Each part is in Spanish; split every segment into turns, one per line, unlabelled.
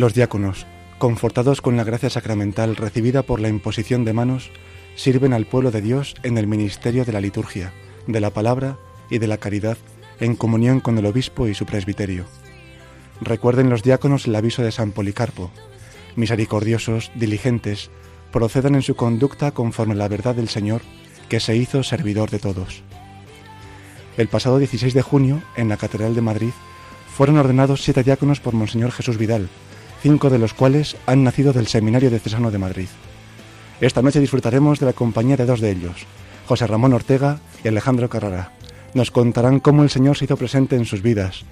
Los diáconos, confortados con la gracia sacramental recibida por la imposición de manos, sirven al pueblo de Dios en el ministerio de la liturgia, de la palabra y de la caridad, en comunión con el obispo y su presbiterio. Recuerden los diáconos el aviso de San Policarpo. Misericordiosos, diligentes, procedan en su conducta conforme a la verdad del Señor, que se hizo servidor de todos. El pasado 16 de junio, en la Catedral de Madrid, fueron ordenados siete diáconos por Monseñor Jesús Vidal, cinco de los cuales han nacido del Seminario Diocesano de Madrid. Esta noche disfrutaremos de la compañía de dos de ellos, José Ramón Ortega y Alejandro Carrara. Nos contarán cómo el Señor se hizo presente en sus vidas,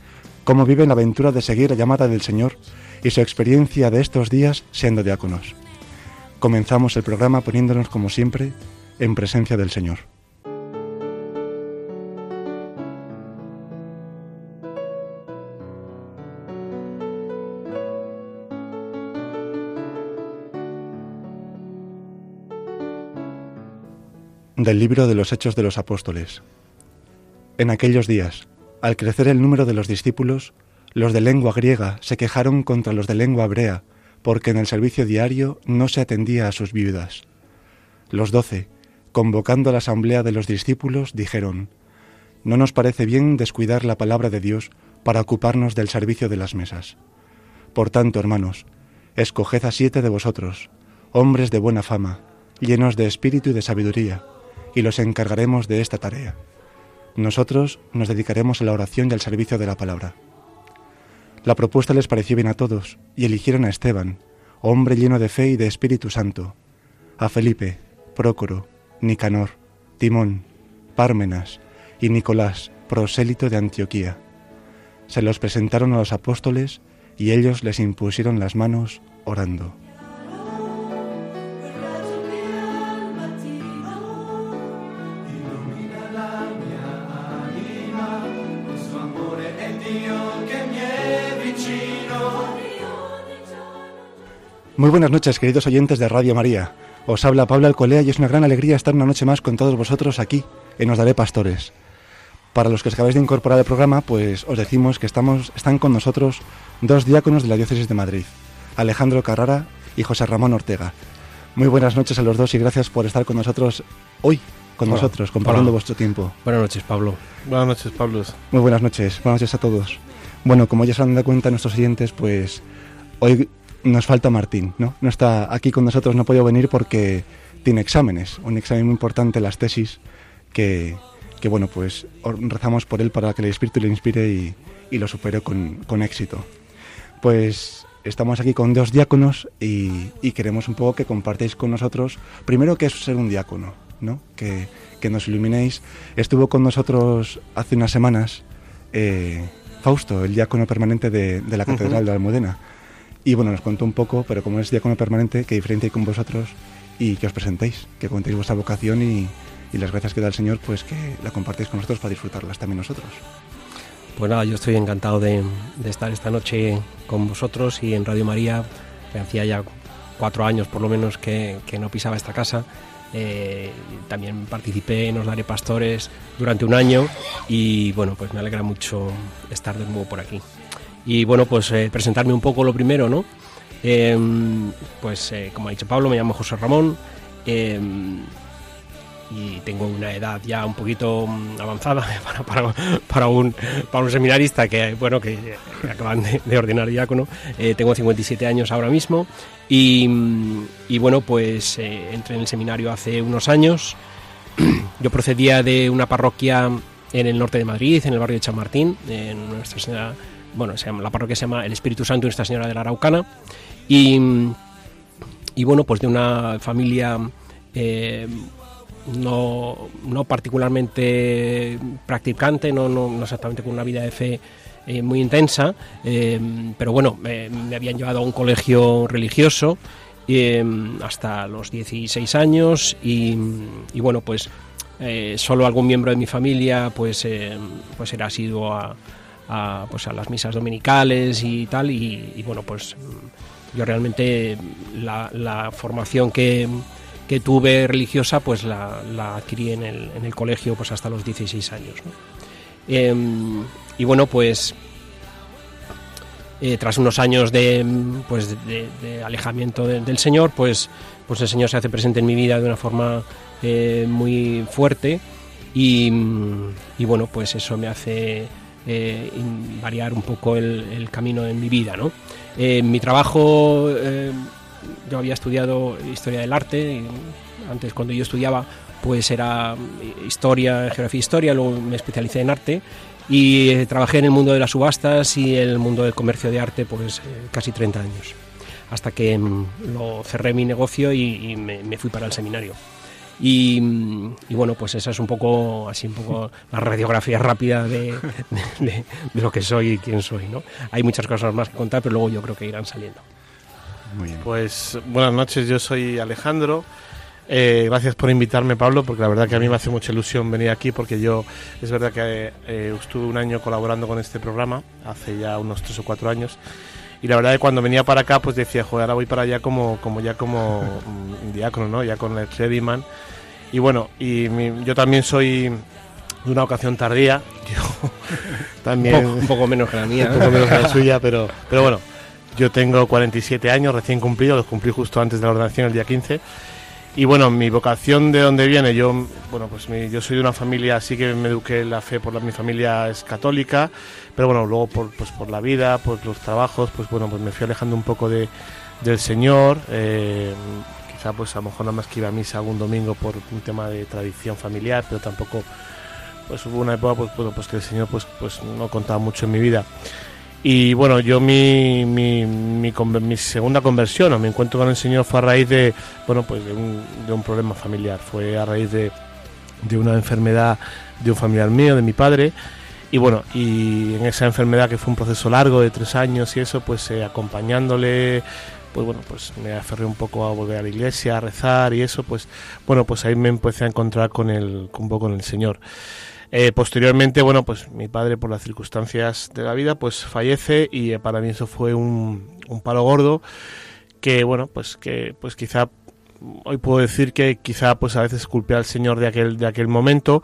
cómo viven la aventura de seguir la llamada del Señor y su experiencia de estos días siendo diáconos. Comenzamos el programa poniéndonos, como siempre, en presencia del Señor. Del libro de los Hechos de los Apóstoles. En aquellos días, al crecer el número de los discípulos, los de lengua griega se quejaron contra los de lengua hebrea, porque en el servicio diario no se atendía a sus viudas. Los doce, convocando a la asamblea de los discípulos, dijeron, No nos parece bien descuidar la palabra de Dios para ocuparnos del servicio de las mesas. Por tanto, hermanos, escoged a siete de vosotros, hombres de buena fama, llenos de espíritu y de sabiduría, y los encargaremos de esta tarea. Nosotros nos dedicaremos a la oración y al servicio de la palabra. La propuesta les pareció bien a todos y eligieron a Esteban, hombre lleno de fe y de Espíritu Santo, a Felipe, Prócoro, Nicanor, Timón, Pármenas y Nicolás, prosélito de Antioquía. Se los presentaron a los apóstoles y ellos les impusieron las manos orando. Muy buenas noches, queridos oyentes de Radio María. Os habla Pablo Alcolea y es una gran alegría estar una noche más con todos vosotros aquí en Os Daré Pastores. Para los que os acabáis de incorporar al programa, pues os decimos que estamos, están con nosotros dos diáconos de la Diócesis de Madrid, Alejandro Carrara y José Ramón Ortega. Muy buenas noches a los dos y gracias por estar con nosotros hoy, con
Hola.
nosotros, compartiendo
Hola.
vuestro tiempo.
Buenas noches, Pablo.
Buenas noches, Pablo.
Muy buenas noches, buenas noches a todos. Bueno, como ya se han dado cuenta nuestros oyentes, pues hoy nos falta Martín, ¿no? No está aquí con nosotros, no ha podido venir porque tiene exámenes, un examen muy importante, las tesis, que, que bueno, pues rezamos por él para que el Espíritu le inspire y, y lo supere con, con éxito. Pues estamos aquí con dos diáconos y, y queremos un poco que compartáis con nosotros, primero que es ser un diácono, ¿no? Que, que nos iluminéis. Estuvo con nosotros hace unas semanas eh, Fausto, el diácono permanente de, de la Catedral de Almudena. Y bueno, nos contó un poco, pero como es diácono permanente, que diferencia hay con vosotros y que os presentéis, que contéis vuestra vocación y, las gracias que da el Señor, pues que la compartáis con nosotros para disfrutarlas también nosotros.
Pues nada, yo estoy encantado de, estar esta noche con vosotros y en Radio María. Me hacía ya cuatro años por lo menos que, que no pisaba esta casa. Eh, también participé en Os Daré Pastores durante un año y bueno, pues me alegra mucho estar de nuevo por aquí. Y bueno, pues eh, presentarme un poco lo primero, ¿no? Em, pues eh, como ha dicho Pablo, me llamo José Ramón em, y tengo una edad ya un poquito mm, avanzada para, para, para, un, para un seminarista que, bueno, que acaban de, de ordenar diácono. Eh, tengo 57 años ahora mismo y, y bueno, pues eh, entré en el seminario hace unos años. Yo procedía de una parroquia en el norte de Madrid, en el barrio de Chamartín, en Nuestra Señora, bueno, se llama, la parroquia se llama El Espíritu Santo Nuestra Señora de la Araucana. Y, y bueno, pues de una familia eh, no, no, particularmente practicante, no, no, exactamente con una vida de fe eh, muy intensa, eh, pero bueno, me habían llevado a un colegio religioso hasta los 16 años y, y bueno, pues solo algún miembro de mi familia pues, pues era asiduo a, a, pues a las misas dominicales y tal, y, bueno, pues yo realmente la, formación que, que, tuve religiosa pues la, la adquirí en el, en el, colegio pues hasta los 16 años. Eh, y bueno, pues eh, tras unos años de, pues, de, alejamiento de, del Señor, pues, pues el Señor se hace presente en mi vida de una forma eh, muy fuerte y, y, bueno, pues eso me hace eh, variar un poco el, el, camino en mi vida, ¿no? Eh, mi trabajo, eh, yo había estudiado historia del arte, antes cuando yo estudiaba pues era historia, geografía e historia, luego me especialicé en arte y eh, trabajé en el mundo de las subastas y el mundo del comercio de arte pues eh, casi 30 años, hasta que mm, lo cerré mi negocio y, y me, me, fui para el seminario. Y, y, bueno, pues esa es un poco, así un poco la radiografía rápida de, de, de, de lo que soy y quién soy, ¿no? Hay muchas cosas más que contar, pero luego yo creo que irán saliendo.
Muy bien. Pues buenas noches, yo soy Alejandro. Eh, gracias por invitarme, Pablo, porque la verdad que a mí me hace mucha ilusión venir aquí, porque yo es verdad que eh, estuve un año colaborando con este programa, hace ya unos tres o cuatro años, y la verdad que cuando venía para acá, pues decía, joder, ahora voy para allá como, como ya como un diácono, ¿no? Ya con el Crediman. Y bueno, y mi, yo también soy de una ocasión tardía, yo también...
Un poco, un poco menos que la mía.
un poco menos que la suya, pero, pero bueno, yo tengo 47 años recién cumplidos, los cumplí justo antes de la ordenación, el día 15. Y bueno, mi vocación de dónde viene, yo, bueno, pues mi, yo soy de una familia, así que me eduqué la fe por la, mi familia es católica, pero bueno, luego por, pues por la vida, por los trabajos, pues bueno, pues me fui alejando un poco de, del Señor, eh, quizá pues a lo mejor nada más que iba a misa algún domingo por un tema de tradición familiar, pero tampoco, pues hubo una época, pues bueno, pues que el Señor pues, pues no contaba mucho en mi vida. Y bueno, yo mi, mi, mi, mi, segunda conversión o mi encuentro con el Señor fue a raíz de, bueno, pues de un, de un problema familiar. Fue a raíz de, de, una enfermedad de un familiar mío, de mi padre. Y bueno, y en esa enfermedad que fue un proceso largo de tres años y eso, pues eh, acompañándole, pues bueno, pues me aferré un poco a volver a la iglesia, a rezar y eso, pues bueno, pues ahí me empecé a encontrar con el, un poco con el Señor. Eh, posteriormente, bueno, pues mi padre por las circunstancias de la vida, pues fallece y eh, para mí eso fue un, un, palo gordo que, bueno, pues que pues quizá hoy puedo decir que quizá pues a veces culpé al Señor de aquel de aquel momento.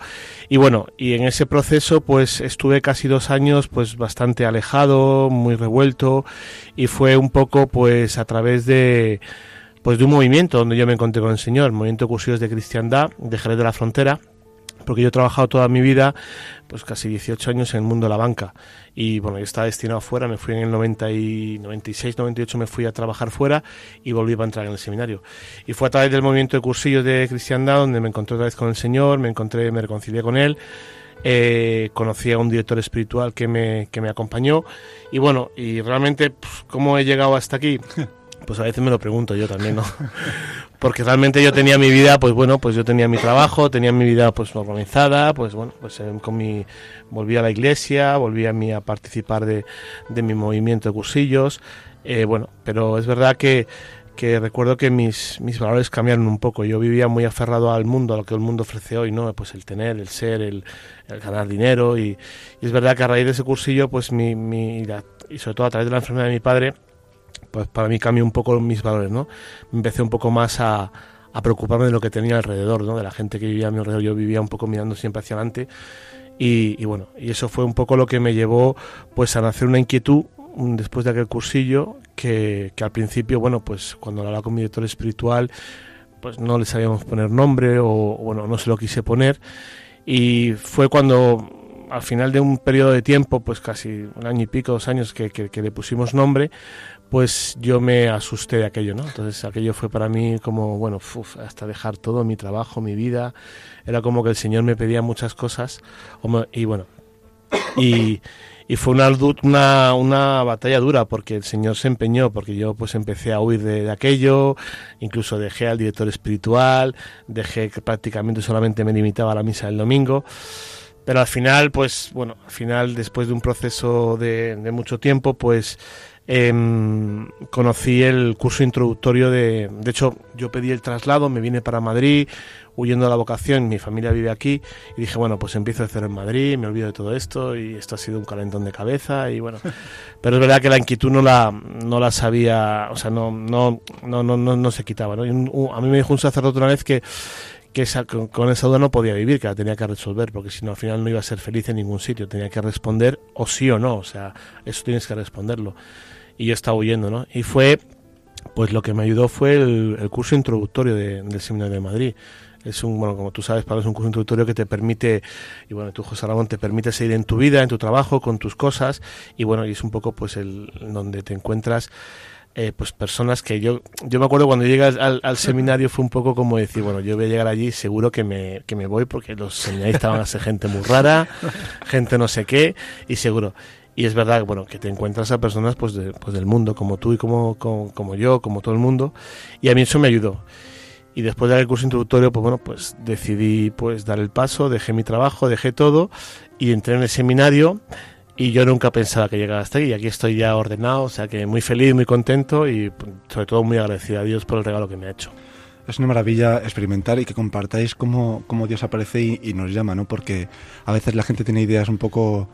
Y bueno y en ese proceso pues estuve casi dos años pues bastante alejado muy revuelto. Y fue un poco pues a través de pues de un movimiento donde yo me encontré con el Señor movimiento cursillos de cristiandad de Jerez de la Frontera porque yo he trabajado toda mi vida, pues casi 18 años en el mundo de la banca. Y bueno, yo estaba destinado fuera, me fui en el 90 y 96, 98, me fui a trabajar fuera y volví a entrar en el seminario. Y fue a través del movimiento de cursillos de cristiandad donde me encontré otra vez con el Señor, me encontré, me reconcilié con Él. Eh, conocí a un director espiritual que me, que me acompañó y bueno, y realmente, pues, ¿cómo he llegado hasta aquí? Pues a veces me lo pregunto yo también, ¿no? Porque realmente yo tenía mi vida, pues bueno, pues yo tenía mi trabajo, tenía mi vida pues organizada, pues bueno, pues eh, con mi volví a la iglesia, volví a mí a participar de, de mi movimiento de cursillos, eh, bueno, pero es verdad que que recuerdo que mis, mis valores cambiaron un poco. Yo vivía muy aferrado al mundo, a lo que el mundo ofrece hoy, ¿no? Pues el tener, el ser, el, el ganar dinero. Y, y, es verdad que a raíz de ese cursillo, pues mi, mi, y sobre todo a través de la enfermedad de mi padre, pues para mí cambió un poco mis valores, ¿no? Empecé un poco más a, a preocuparme de lo que tenía alrededor, ¿no? De la gente que vivía a mi alrededor. Yo vivía un poco mirando siempre hacia adelante. Y, y, bueno, y eso fue un poco lo que me llevó pues a nacer una inquietud un- después de aquel cursillo, que, que al principio, bueno, pues cuando hablaba con mi director espiritual, pues no le sabíamos poner nombre o, bueno, no se lo quise poner. Y fue cuando, al final de un periodo de tiempo, pues casi un año y pico, dos años que, que- que le pusimos nombre, pues yo me asusté de aquello, ¿no? Entonces aquello fue para mí como, bueno, uf, hasta dejar todo, mi trabajo, mi vida. Era como que el Señor me pedía muchas cosas. Y bueno, y, fue una, una, batalla dura porque el Señor se empeñó, porque yo pues empecé a huir de, aquello, incluso dejé al director espiritual, dejé que prácticamente solamente me limitaba a la misa del domingo. Pero al final, pues bueno, al final, después de un proceso de mucho tiempo, pues em, conocí el curso introductorio de... De hecho, yo pedí el traslado, me vine para Madrid, huyendo de la vocación, mi familia vive aquí, y dije, bueno, pues empiezo de cero en Madrid, me olvido de todo esto, y esto ha sido un calentón de cabeza, y bueno... Pero es verdad que la inquietud no la, no la sabía, o sea, no, no, no, no, no, no se quitaba, ¿no? Y un- un- a mí me dijo un sacerdote una vez que que esa, con esa duda no podía vivir, que la tenía que resolver, porque si no al final no iba a ser feliz en ningún sitio, tenía que responder o sí o no, o sea, eso tienes que responderlo. Y yo estaba huyendo, ¿no? Y fue, pues lo que me ayudó fue el, curso introductorio de- del Seminario de Madrid. Es un, bueno, como tú sabes, Pablo, es un curso introductorio que te permite, y bueno, tú, José Aragón, te permite seguir en tu vida, en tu trabajo, con tus cosas, y bueno, y es un poco pues el donde te encuentras eh, pues personas que yo yo me acuerdo cuando llegas al, al seminario fue un poco como decir bueno yo voy a llegar allí seguro que me, que me voy porque los seminaristas van a ser gente muy rara gente no sé qué y seguro y es verdad bueno que te encuentras a personas pues, de- pues del mundo como tú y como, como como yo como todo el mundo y a mí eso me ayudó y después de dar el curso introductorio pues bueno pues decidí pues dar el paso dejé mi trabajo dejé todo y entré en el seminario y yo nunca pensaba que llegara hasta aquí y aquí estoy ya ordenado, o sea que muy feliz, muy contento y sobre todo muy agradecido a Dios por el regalo que me ha hecho.
Es una maravilla experimentar y que compartáis cómo, cómo Dios aparece y, y nos llama, ¿no? Porque a veces la gente tiene ideas un poco,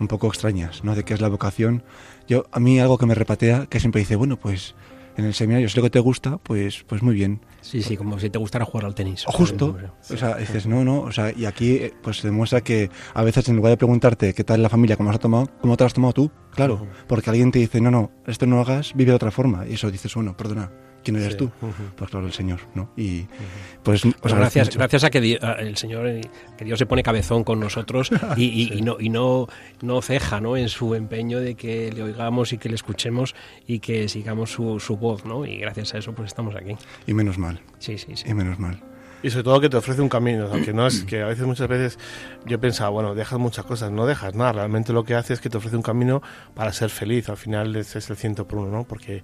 un poco extrañas, ¿no? De qué es la vocación. Yo, a mí algo que me repatea, que siempre dice, bueno, pues en el seminario, si lo que te gusta, pues, pues muy bien.
Sí, sí, como si te gustara jugar al tenis.
Justo. O sea, dices, no, no, o sea, y aquí eh, pues se demuestra que a veces en lugar de preguntarte qué tal la familia, cómo has tomado, cómo te has tomado tú, claro, porque alguien te dice, no, no, esto no lo hagas, vive de otra forma, y eso dices, bueno, perdona, ¿quién eres
Sí.
tú?
Ujú.
Pues claro, el Señor, ¿no? Y pues,
Pues gracias, gracias a que Di- a el Señor, eh, que Dios se pone cabezón con nosotros y, y- y no, y no, no ceja ¿no? en su empeño de que le oigamos y que le escuchemos y que sigamos su, su voz, ¿no? Y gracias a eso pues estamos aquí.
Y menos mal,
Sí, sí, sí.
y menos mal.
Y sobre todo que te ofrece un camino, aunque no es que a veces muchas veces yo pensaba, bueno, dejas muchas cosas, no dejas nada, realmente lo que hace es que te ofrece un camino para ser feliz, al final ese es el ciento por uno, ¿no? Porque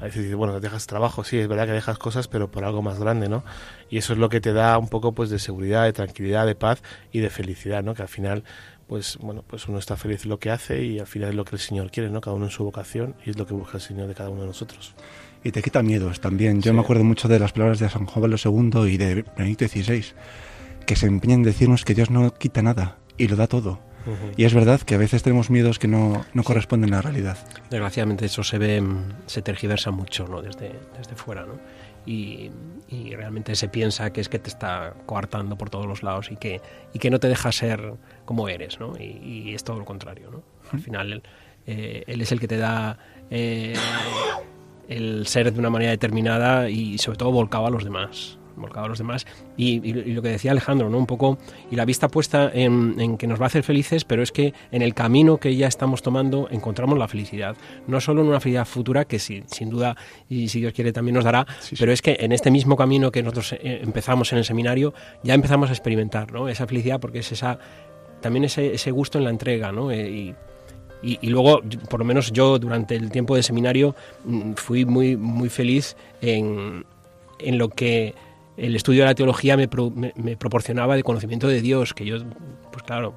a veces bueno, dejas trabajo, sí, es verdad que dejas cosas, pero por algo más grande, ¿no? Y eso es lo que te da un poco pues de seguridad, de tranquilidad, de paz y de felicidad, ¿no? Que al final pues bueno, pues uno está feliz en lo que hace y al final es lo que el Señor quiere, ¿no? Cada uno en su vocación y es lo que busca el Señor de cada uno de nosotros.
Y te quita miedos también. Yo
Sí.
me acuerdo mucho de las palabras de San Juan Pablo II y de Benedicto XVI, que se empeñan en decirnos que Dios no quita nada y lo da todo. Y es verdad que a veces tenemos miedos que no, no corresponden a la realidad.
Desgraciadamente eso se ve, mm, se tergiversa mucho ¿no? desde, desde fuera, ¿no? Y, y realmente se piensa que es que te está coartando por todos los lados y que, y que no te deja ser como eres, ¿no? Y, y es todo lo contrario, ¿no? Al final él, eh, él es el que te da eh, el ser de una manera determinada y sobre todo volcado a los demás volcado a los demás y, y- y lo que decía Alejandro, ¿no? Un poco, y la vista puesta en, en que nos va a hacer felices, pero es que en el camino que ya estamos tomando encontramos la felicidad. No solo en una felicidad futura, que sí, sin duda, y si Dios quiere también nos dará, pero es que en este mismo camino que nosotros eh, empezamos en el seminario, ya empezamos a experimentar, ¿no? Esa felicidad porque es esa, también ese, ese gusto en la entrega, ¿no? Eh, y, y, y luego, por lo menos yo durante el tiempo de seminario mm, fui muy, muy feliz en, en lo que el estudio de la teología me, pro- me- me proporcionaba de conocimiento de Dios, que yo, pues claro,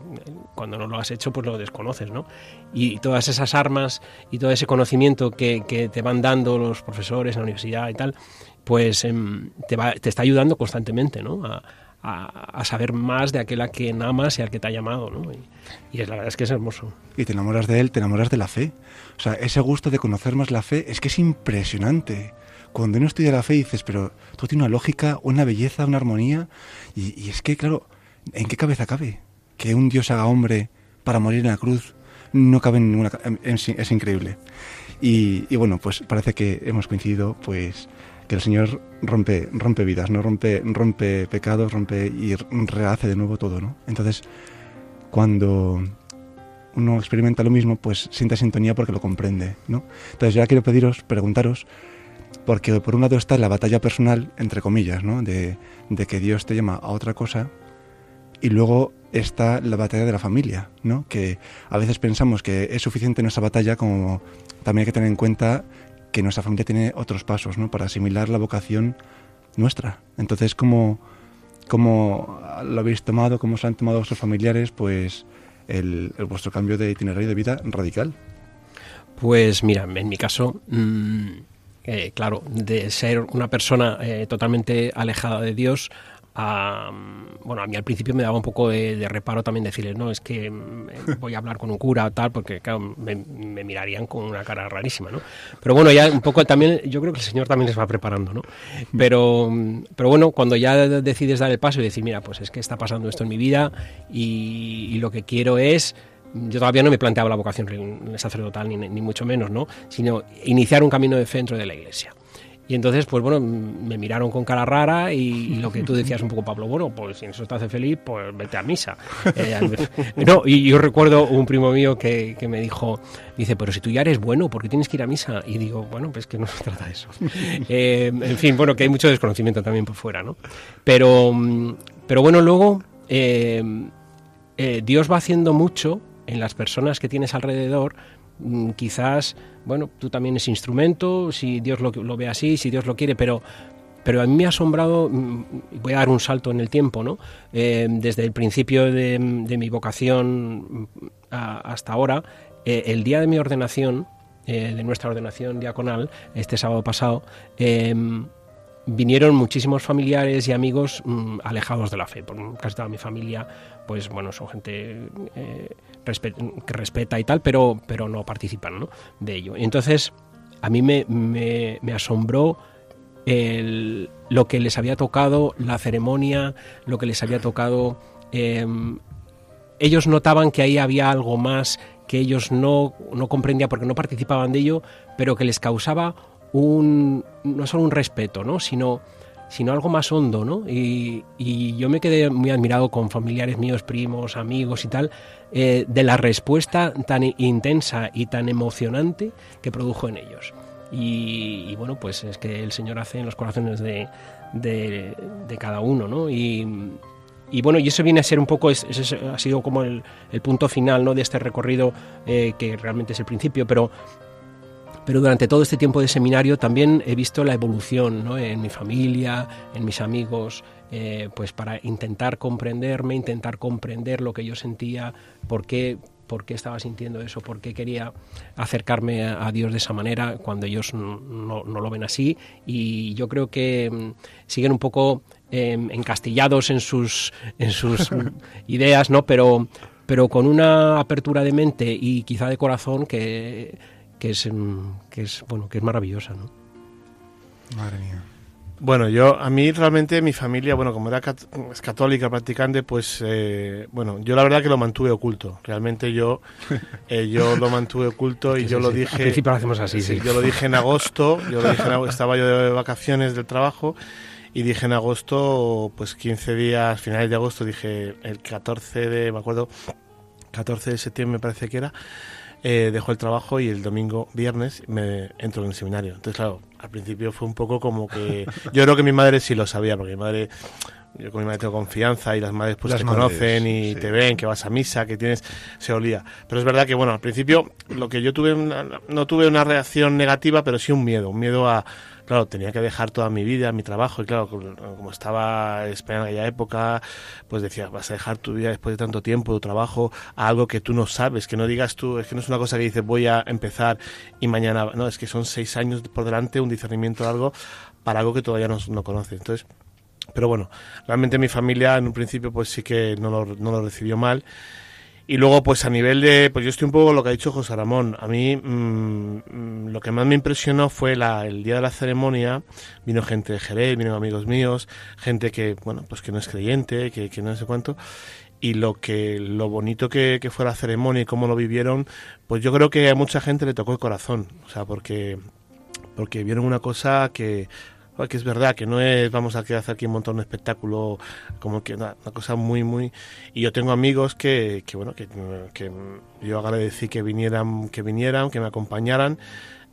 cuando no lo has hecho, pues lo desconoces, ¿no? Y todas esas armas y todo ese conocimiento que, te van dando los profesores en la universidad y tal, pues em, te, está ayudando constantemente, ¿no? A saber más de aquel a quien amas y al que te ha llamado, ¿no? Y, y es, la verdad es que es hermoso.
Y te enamoras de él, te enamoras de la fe. O sea, ese gusto de conocer más la fe es que es impresionante. Cuando uno estudia la fe dices, pero todo tiene una lógica, una belleza, una armonía. Y, y es que, claro, ¿en qué cabeza cabe que un Dios haga hombre para morir en la cruz? no cabe en ninguna... ca- en- en- es increíble. Y, y bueno, pues parece que hemos coincidido, pues que el Señor rompe, rompe vidas, ¿no? Rompe, rompe pecados, rompe y rehace de nuevo todo, ¿no? Entonces, cuando uno experimenta lo mismo, pues siente sintonía porque lo comprende, ¿no? Entonces, ya quiero pediros, preguntaros, porque por un lado está la batalla personal, entre comillas, ¿no? De, que Dios te llama a otra cosa, y luego está la batalla de la familia, ¿no? Que a veces pensamos que es suficiente nuestra batalla, como también hay que tener en cuenta que nuestra familia tiene otros pasos, ¿no? Para asimilar la vocación nuestra. Entonces, ¿cómo, cómo lo habéis tomado? ¿Cómo se han tomado vuestros familiares? Pues el, el vuestro cambio de itinerario de vida radical.
Pues mira, en mi caso, mm, eh, claro, de ser una persona eh, totalmente alejada de Dios, a, bueno, a mí al principio me daba un poco de, reparo también decirles, no, es que mm, eh, voy a hablar con un cura o tal, porque claro, me, mirarían con una cara rarísima, ¿no? Pero bueno, ya un poco también, yo creo que el Señor también les va preparando, ¿no? Pero, mm, pero bueno, cuando ya decides dar el paso y decir, mira, pues es que está pasando esto en mi vida y lo que quiero es yo todavía no me planteaba la vocación sacerdotal, ni, ni mucho menos, ¿no? Sino iniciar un camino de fe dentro de la iglesia. Y entonces, pues bueno, me miraron con cara rara y, y lo que tú decías un poco, Pablo, bueno, pues si eso te hace feliz, pues vete a misa. Eh, no, y yo recuerdo un primo mío que, que me dijo, dice, pero si tú ya eres bueno, ¿por qué tienes que ir a misa? Y digo, bueno, pues que no se trata de eso. Eh, en fin, bueno, que hay mucho desconocimiento también por fuera, ¿no? Pero, mm, pero bueno, luego eh, eh, Dios va haciendo mucho en las personas que tienes alrededor. Mm, Quizás, bueno, tú también es instrumento, si Dios lo, lo ve así, si Dios lo quiere, pero, pero a mí me ha asombrado, mm, voy a dar un salto en el tiempo, ¿no? Eh, desde el principio de, de mi vocación mm, hasta ahora, eh, el día de mi ordenación, eh, de nuestra ordenación diaconal, este sábado pasado, eh, vinieron muchísimos familiares y amigos mm, alejados de la fe. Por casi toda mi familia, pues bueno, son gente eh, que respeta y tal, pero, pero no participan de ello. Y entonces, a mí me, me- asombró lo que les había tocado, la ceremonia, lo que les había tocado. em, ellos notaban que ahí había algo más que ellos no, no comprendían porque no participaban de ello, pero que les causaba un, no solo un respeto, ¿no? sino, sino algo más hondo. ¿no? Y, y yo me quedé muy admirado con familiares míos, primos, amigos y tal, eh, de la respuesta tan intensa y tan emocionante que produjo en ellos. Y, bueno, pues es que el Señor hace en los corazones de, de, cada uno, ¿no? Y, y bueno, y eso viene a ser un poco, es- ha sido como el, el punto final ¿no? de este recorrido, eh, que realmente es el principio, pero, pero durante todo este tiempo de seminario también he visto la evolución ¿no? en mi familia, en mis amigos, eh, pues para intentar comprenderme, intentar comprender lo que yo sentía, por qué, por qué estaba sintiendo eso, por qué quería acercarme a, Dios de esa manera cuando ellos no, no- lo ven así. Y yo creo que mm, siguen un poco eh, encastillados en sus, en sus ideas, ¿no? Pero, pero con una apertura de mente y quizá de corazón que, que es, que es, bueno, que es maravillosa, ¿no?
Madre mía.
Bueno, yo, a mí realmente mi familia, bueno, como era cat- es católica practicante, pues, eh, bueno, yo la verdad que lo mantuve oculto. Realmente yo, eh, yo lo mantuve oculto y yo
sí,
lo
sí.
dije.
Al principio lo hacemos así, sí.
Yo lo dije en agosto, yo lo dije en agosto, estaba yo de vacaciones del trabajo y dije en agosto, pues 15 días, finales de agosto, dije el 14 de, me acuerdo, 14 de septiembre me parece que era, eh, dejó el trabajo y el domingo, viernes, me entro en el seminario. Entonces, claro, al principio fue un poco como que... Yo creo que mi madre sí lo sabía, porque mi madre... Yo con mi madre tengo confianza y las madres pues
Las
te
madres,
conocen y
sí.
te ven, que vas a misa, que tienes... Se olía. Pero es verdad que, bueno, al principio lo que yo tuve... una- no tuve una reacción negativa, pero sí un miedo. Un miedo a... Claro, tenía que dejar toda mi vida, mi trabajo, y claro, como estaba en España en aquella época, pues decía, vas a dejar tu vida después de tanto tiempo, tu trabajo, a algo que tú no sabes, que no digas tú, es que no es una cosa que dices voy a empezar y mañana, no, es que son seis años por delante, un discernimiento largo para algo que todavía no, no conoces. Entonces, pero bueno, realmente mi familia en un principio pues sí que no lo, no lo recibió mal. Y luego, pues a nivel de, pues yo estoy un poco lo que ha dicho José Ramón. A mí mm, mm, lo que más me impresionó fue la, el día de la ceremonia. Vino gente de Jerez, vinieron amigos míos, gente que, bueno, pues que no es creyente, que, que no sé cuánto. y lo que lo bonito que, que fue la ceremonia y cómo lo vivieron, pues yo creo que a mucha gente le tocó el corazón, o sea, porque porque vieron una cosa que que es verdad que no es vamos a hacer aquí un montón de espectáculo como que una, una cosa muy muy y yo tengo amigos que, que bueno que, que yo agradecí que vinieran que vinieran que me acompañaran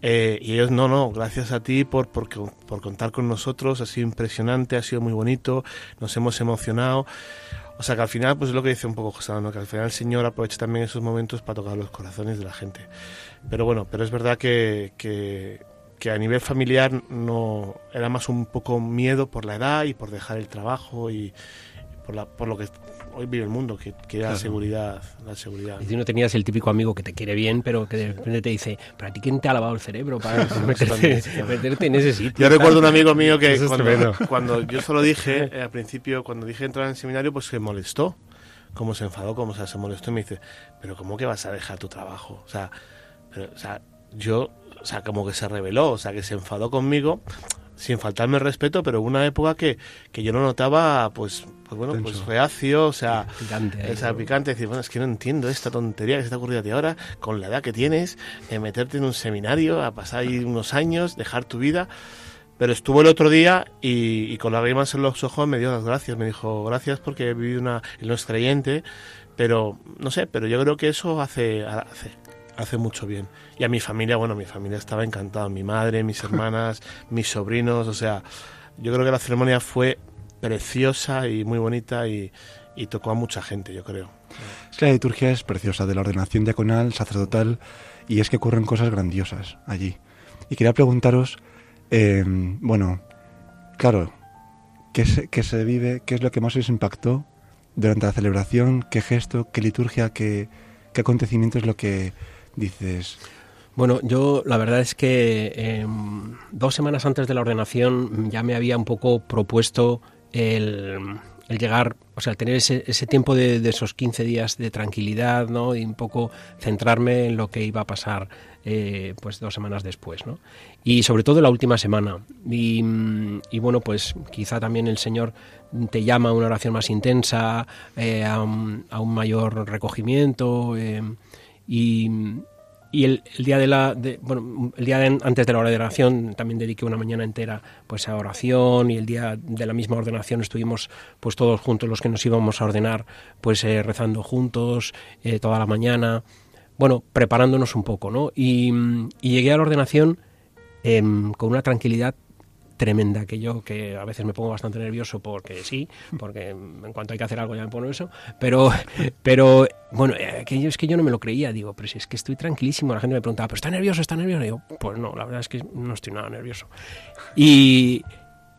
eh, y ellos, no, no, gracias a ti por, por, por, contar con nosotros, ha sido impresionante, ha sido muy bonito, nos hemos emocionado. O sea que al final, pues es lo que dice un poco José, ¿no? que al final el Señor aprovecha también esos momentos para tocar los corazones de la gente. Pero bueno, pero es verdad que, que, que a nivel familiar no era más un poco miedo por la edad y por dejar el trabajo y por, la, por lo que hoy vive el mundo, que, que
Claro.
la seguridad, la seguridad.
Y tú no tenías el típico amigo que te quiere bien, pero que de repente te dice, ¿pero a ti quién te ha lavado el cerebro para meterte, meterte en ese sitio?
Yo recuerdo un amigo mío que
es
cuando, cuando yo solo dije, eh, al principio, cuando dije entrar en el seminario, pues se molestó. Como se enfadó, como o sea, se molestó y me dice, pero ¿cómo que vas a dejar tu trabajo? O sea, pero, o sea, yo, o sea, como que se rebeló, o sea, que se enfadó conmigo, sin faltarme el respeto, pero hubo una época que, que yo lo notaba, pues, pues bueno, pues reacio, o sea,
Picante ahí,
o sea,
¿no?
picante, decir, bueno, es que no entiendo esta tontería que se te ha ocurrido a ti ahora, con la edad que tienes, eh, meterte en un seminario, a pasar ahí unos años, dejar tu vida. Pero estuvo el otro día y, y con lágrimas en los ojos me dio las gracias. Me dijo, gracias porque he vivido una... Él no es creyente, pero no sé, pero yo creo que eso hace, hace, hace mucho bien. Y a mi familia, bueno, mi familia estaba encantada. Mi madre, mis hermanas, mis sobrinos, o sea, yo creo que la ceremonia fue preciosa y muy bonita y, y tocó a mucha gente, yo creo.
Es que la liturgia es preciosa, de la ordenación diaconal, sacerdotal, y es que ocurren cosas grandiosas allí. Y quería preguntaros, eh, bueno, claro, ¿qué se, qué se vive? ¿Qué es lo que más os impactó durante la celebración? ¿Qué gesto? ¿Qué liturgia? ¿Qué, qué acontecimiento es lo que dices?
Bueno, yo la verdad es que eh, dos semanas antes de la ordenación ya me había un poco propuesto el, el llegar, o sea, tener ese, ese tiempo de, esos 15 días de tranquilidad, ¿no? Y un poco centrarme en lo que iba a pasar eh, pues dos semanas después, ¿no? Y sobre todo la última semana. Y, y bueno, pues quizá también el Señor te llama a una oración más intensa, eh, a, un, a un mayor recogimiento eh, y, y el, el día de la de- bueno el día de- antes de la ordenación también dediqué una mañana entera pues a oración y el día de la misma ordenación estuvimos pues todos juntos los que nos íbamos a ordenar pues eh, rezando juntos eh, toda la mañana bueno preparándonos un poco no y, y llegué a la ordenación em, con una tranquilidad tremenda que yo que a veces me pongo bastante nervioso porque sí porque en cuanto hay que hacer algo ya me pongo eso pero pero bueno eh, es que yo no me lo creía digo pero si es que estoy tranquilísimo la gente me preguntaba pero está nervioso está nervioso y digo pues no la verdad es que no estoy nada nervioso y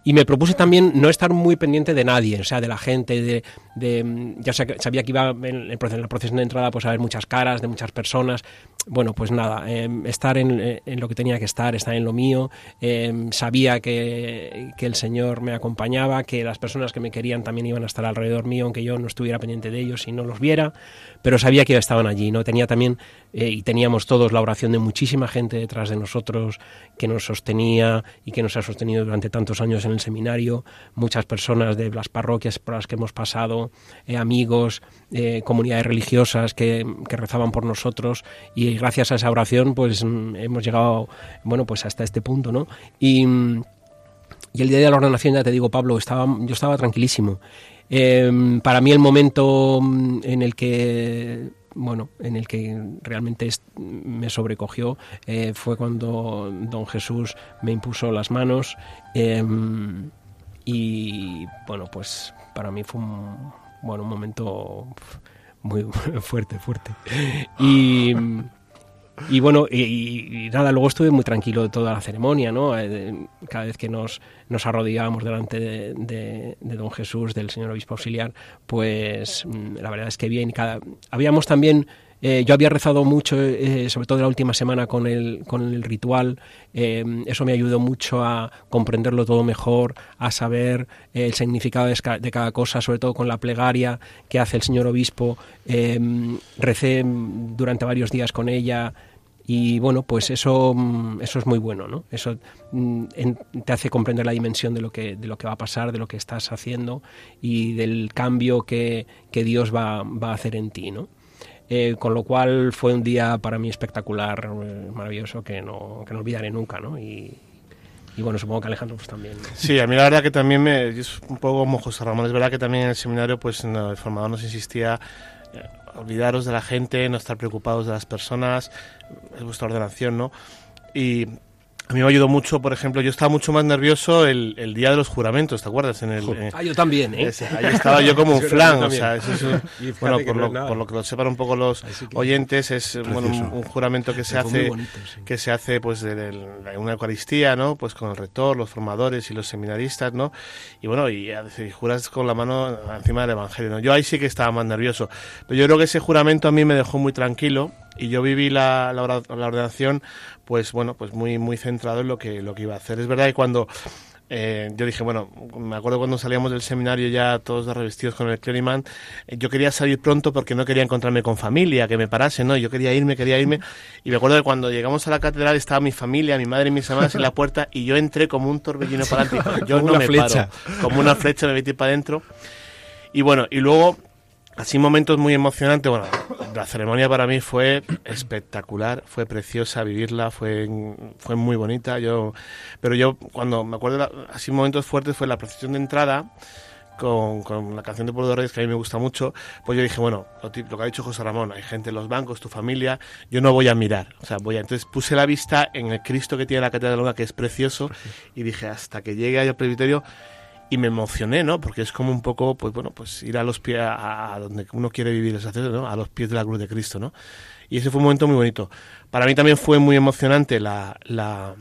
y me propuse también no estar muy pendiente de nadie, o sea, de la gente, de, de- ya sa- sabía que iba en el proceso, en la procesión de entrada pues a ver muchas caras de muchas personas. Bueno, pues nada, eh, estar en, en lo que tenía que estar, estar en lo mío. eh, sabía que, que el Señor me acompañaba, que las personas que me querían también iban a estar alrededor mío, aunque yo no estuviera pendiente de ellos y no los viera, pero sabía que estaban allí, ¿no? Tenía también, eh, y teníamos todos la oración de muchísima gente detrás de nosotros, que nos sostenía y que nos ha sostenido durante tantos años en el seminario, muchas personas de las parroquias por las que hemos pasado, eh, amigos, eh, comunidades religiosas que, rezaban por nosotros y gracias a esa oración pues mm, hemos llegado, bueno, pues hasta este punto, ¿no? Y, mm, y el día de la ordenación, ya te digo, Pablo, estaba, yo estaba tranquilísimo. Eh, para mí el momento mm, en el que bueno, en el que realmente me sobrecogió eh, fue cuando don Jesús me impuso las manos eh, y bueno, pues para mí fue un, bueno, un momento muy fuerte, fuerte. Y, y bueno, y, nada, luego estuve muy tranquilo de toda la ceremonia, ¿no? Eh, Cada vez que nos, nos arrodillábamos delante de, de- de don Jesús, del señor obispo auxiliar, pues mm, la verdad es que bien. Cada, habíamos también, eh, yo había rezado mucho, eh, sobre todo la última semana con el, con el ritual, eh, eso me ayudó mucho a comprenderlo todo mejor, a saber el significado de, de cada cosa, sobre todo con la plegaria que hace el señor obispo. Eh, recé durante varios días con ella Y bueno, pues eso, mm, eso es muy bueno, ¿no? Eso mm, te hace comprender la dimensión de lo, que, de lo que va a pasar, de lo que estás haciendo y del cambio que, que Dios va, va a hacer en ti, ¿no? Eh, con lo cual fue un día para mí espectacular, eh, maravilloso, que no, que no olvidaré nunca, ¿no? Y, y bueno, supongo que Alejandro pues también.
Sí, a mí la verdad que también me, es un poco como José Ramón, es verdad que también en el seminario pues no, el formador nos insistía eh, olvidaros de la gente, no estar preocupados de las personas, es vuestra ordenación, ¿no? Y a mí me ayudó mucho, por ejemplo, yo estaba mucho más nervioso el, el día de los juramentos, ¿te acuerdas? En el, eh,
Ah, yo también, ¿eh?
ese- ahí estaba yo como un flan, o sea, eso es bueno, por lo, por lo que lo sepan un poco los oyentes, es eh, bueno, un, juramento que se hace
bonito, sí.
que se hace pues de, una Eucaristía, ¿no? Pues con el rector, los formadores y los seminaristas, ¿no? Y bueno, y, y juras con la mano encima del Evangelio, ¿no? Yo ahí sí que estaba más nervioso, pero yo creo que ese juramento a mí me dejó muy tranquilo y yo viví la, la, ordenación pues bueno, pues muy muy centrado en lo que lo que iba a hacer. Es verdad que cuando eh, yo dije, bueno, me acuerdo cuando salíamos del seminario ya todos revestidos con el cleriman, eh, yo quería salir pronto porque no quería encontrarme con familia, que me parase, ¿no? Yo quería irme, quería irme. Y me acuerdo que cuando llegamos a la catedral estaba mi familia, mi madre y mis hermanas en la puerta y yo entré como un torbellino para adelante. Yo
Como
no
una
me
flecha.
paro. Como una flecha me metí para adentro. Y bueno, y luego, así momentos muy emocionantes, bueno, la ceremonia para mí fue espectacular, fue preciosa vivirla, fue, fue muy bonita, yo, pero yo cuando me acuerdo, la- así momentos fuertes fue la procesión de entrada, con, con la canción de Pueblo de Reyes, que a mí me gusta mucho, pues yo dije, bueno, lo, lo que ha dicho José Ramón, hay gente en los bancos, tu familia, yo no voy a mirar, o sea, voy a... Entonces puse la vista en el Cristo que tiene la Catedral de que es precioso, y dije, hasta que llegue al presbiterio, y me emocioné, ¿no? Porque es como un poco, pues bueno, pues ir a los pies, a, a donde uno quiere vivir el sacerdote, ¿no? A los pies de la cruz de Cristo, ¿no? Y ese fue un momento muy bonito. Para mí también fue muy emocionante la, la,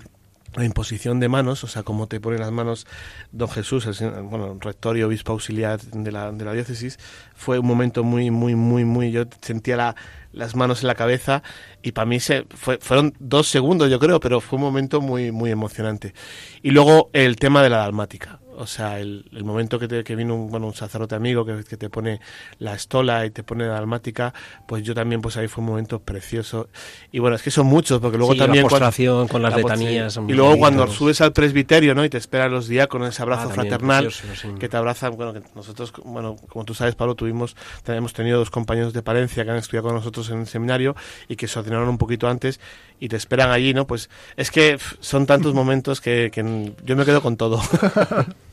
la imposición de manos, o sea, cómo te pone las manos don Jesús, el, bueno, rector y obispo auxiliar de la, de la diócesis. Fue un momento muy, muy, muy, muy... Yo sentía la, las manos en la cabeza y para mí se, fue, fueron dos segundos, yo creo, pero fue un momento muy, muy emocionante. Y luego el tema de la dalmática. O sea, el, el momento que, te- que vino un, bueno, un sacerdote amigo que, que te pone la estola y te pone la dalmática, pues yo también, pues ahí fue un momento precioso. Y bueno, es que son muchos, porque luego
Sí,
también...
la
cuando-
con las
la
letanías.
Y luego cuando subes al presbiterio, ¿no? Y te esperan los diáconos, ese abrazo
Ah,
fraternal,
precioso, sí.
que te abrazan, bueno, que nosotros, bueno, como tú sabes, Pablo, tuvimos, hemos tenido dos compañeros de Palencia que han estudiado con nosotros en el seminario y que se ordenaron un poquito antes y te esperan allí, ¿no? Pues es que son tantos momentos que, que yo me quedo con todo.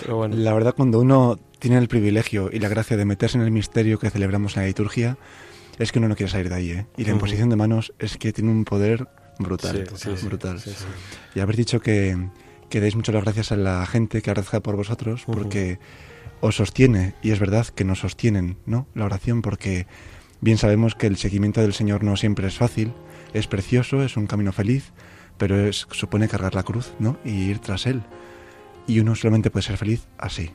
Pero bueno.
La verdad, cuando uno tiene el privilegio y la gracia de meterse en el misterio que celebramos en la liturgia, es que uno no quiere salir de ahí, ¿eh? Y la imposición de manos es que tiene un poder brutal,
Sí, sí, sí,
brutal.
sí.
Y haber dicho que, que deis muchas las gracias a la gente que rezado por vosotros, porque os sostiene, y es verdad que nos sostienen, ¿no? La oración, porque bien sabemos que el seguimiento del Señor no siempre es fácil, es precioso, es un camino feliz, pero es, supone cargar la cruz, ¿no? Y ir tras Él. Y uno solamente puede ser feliz así.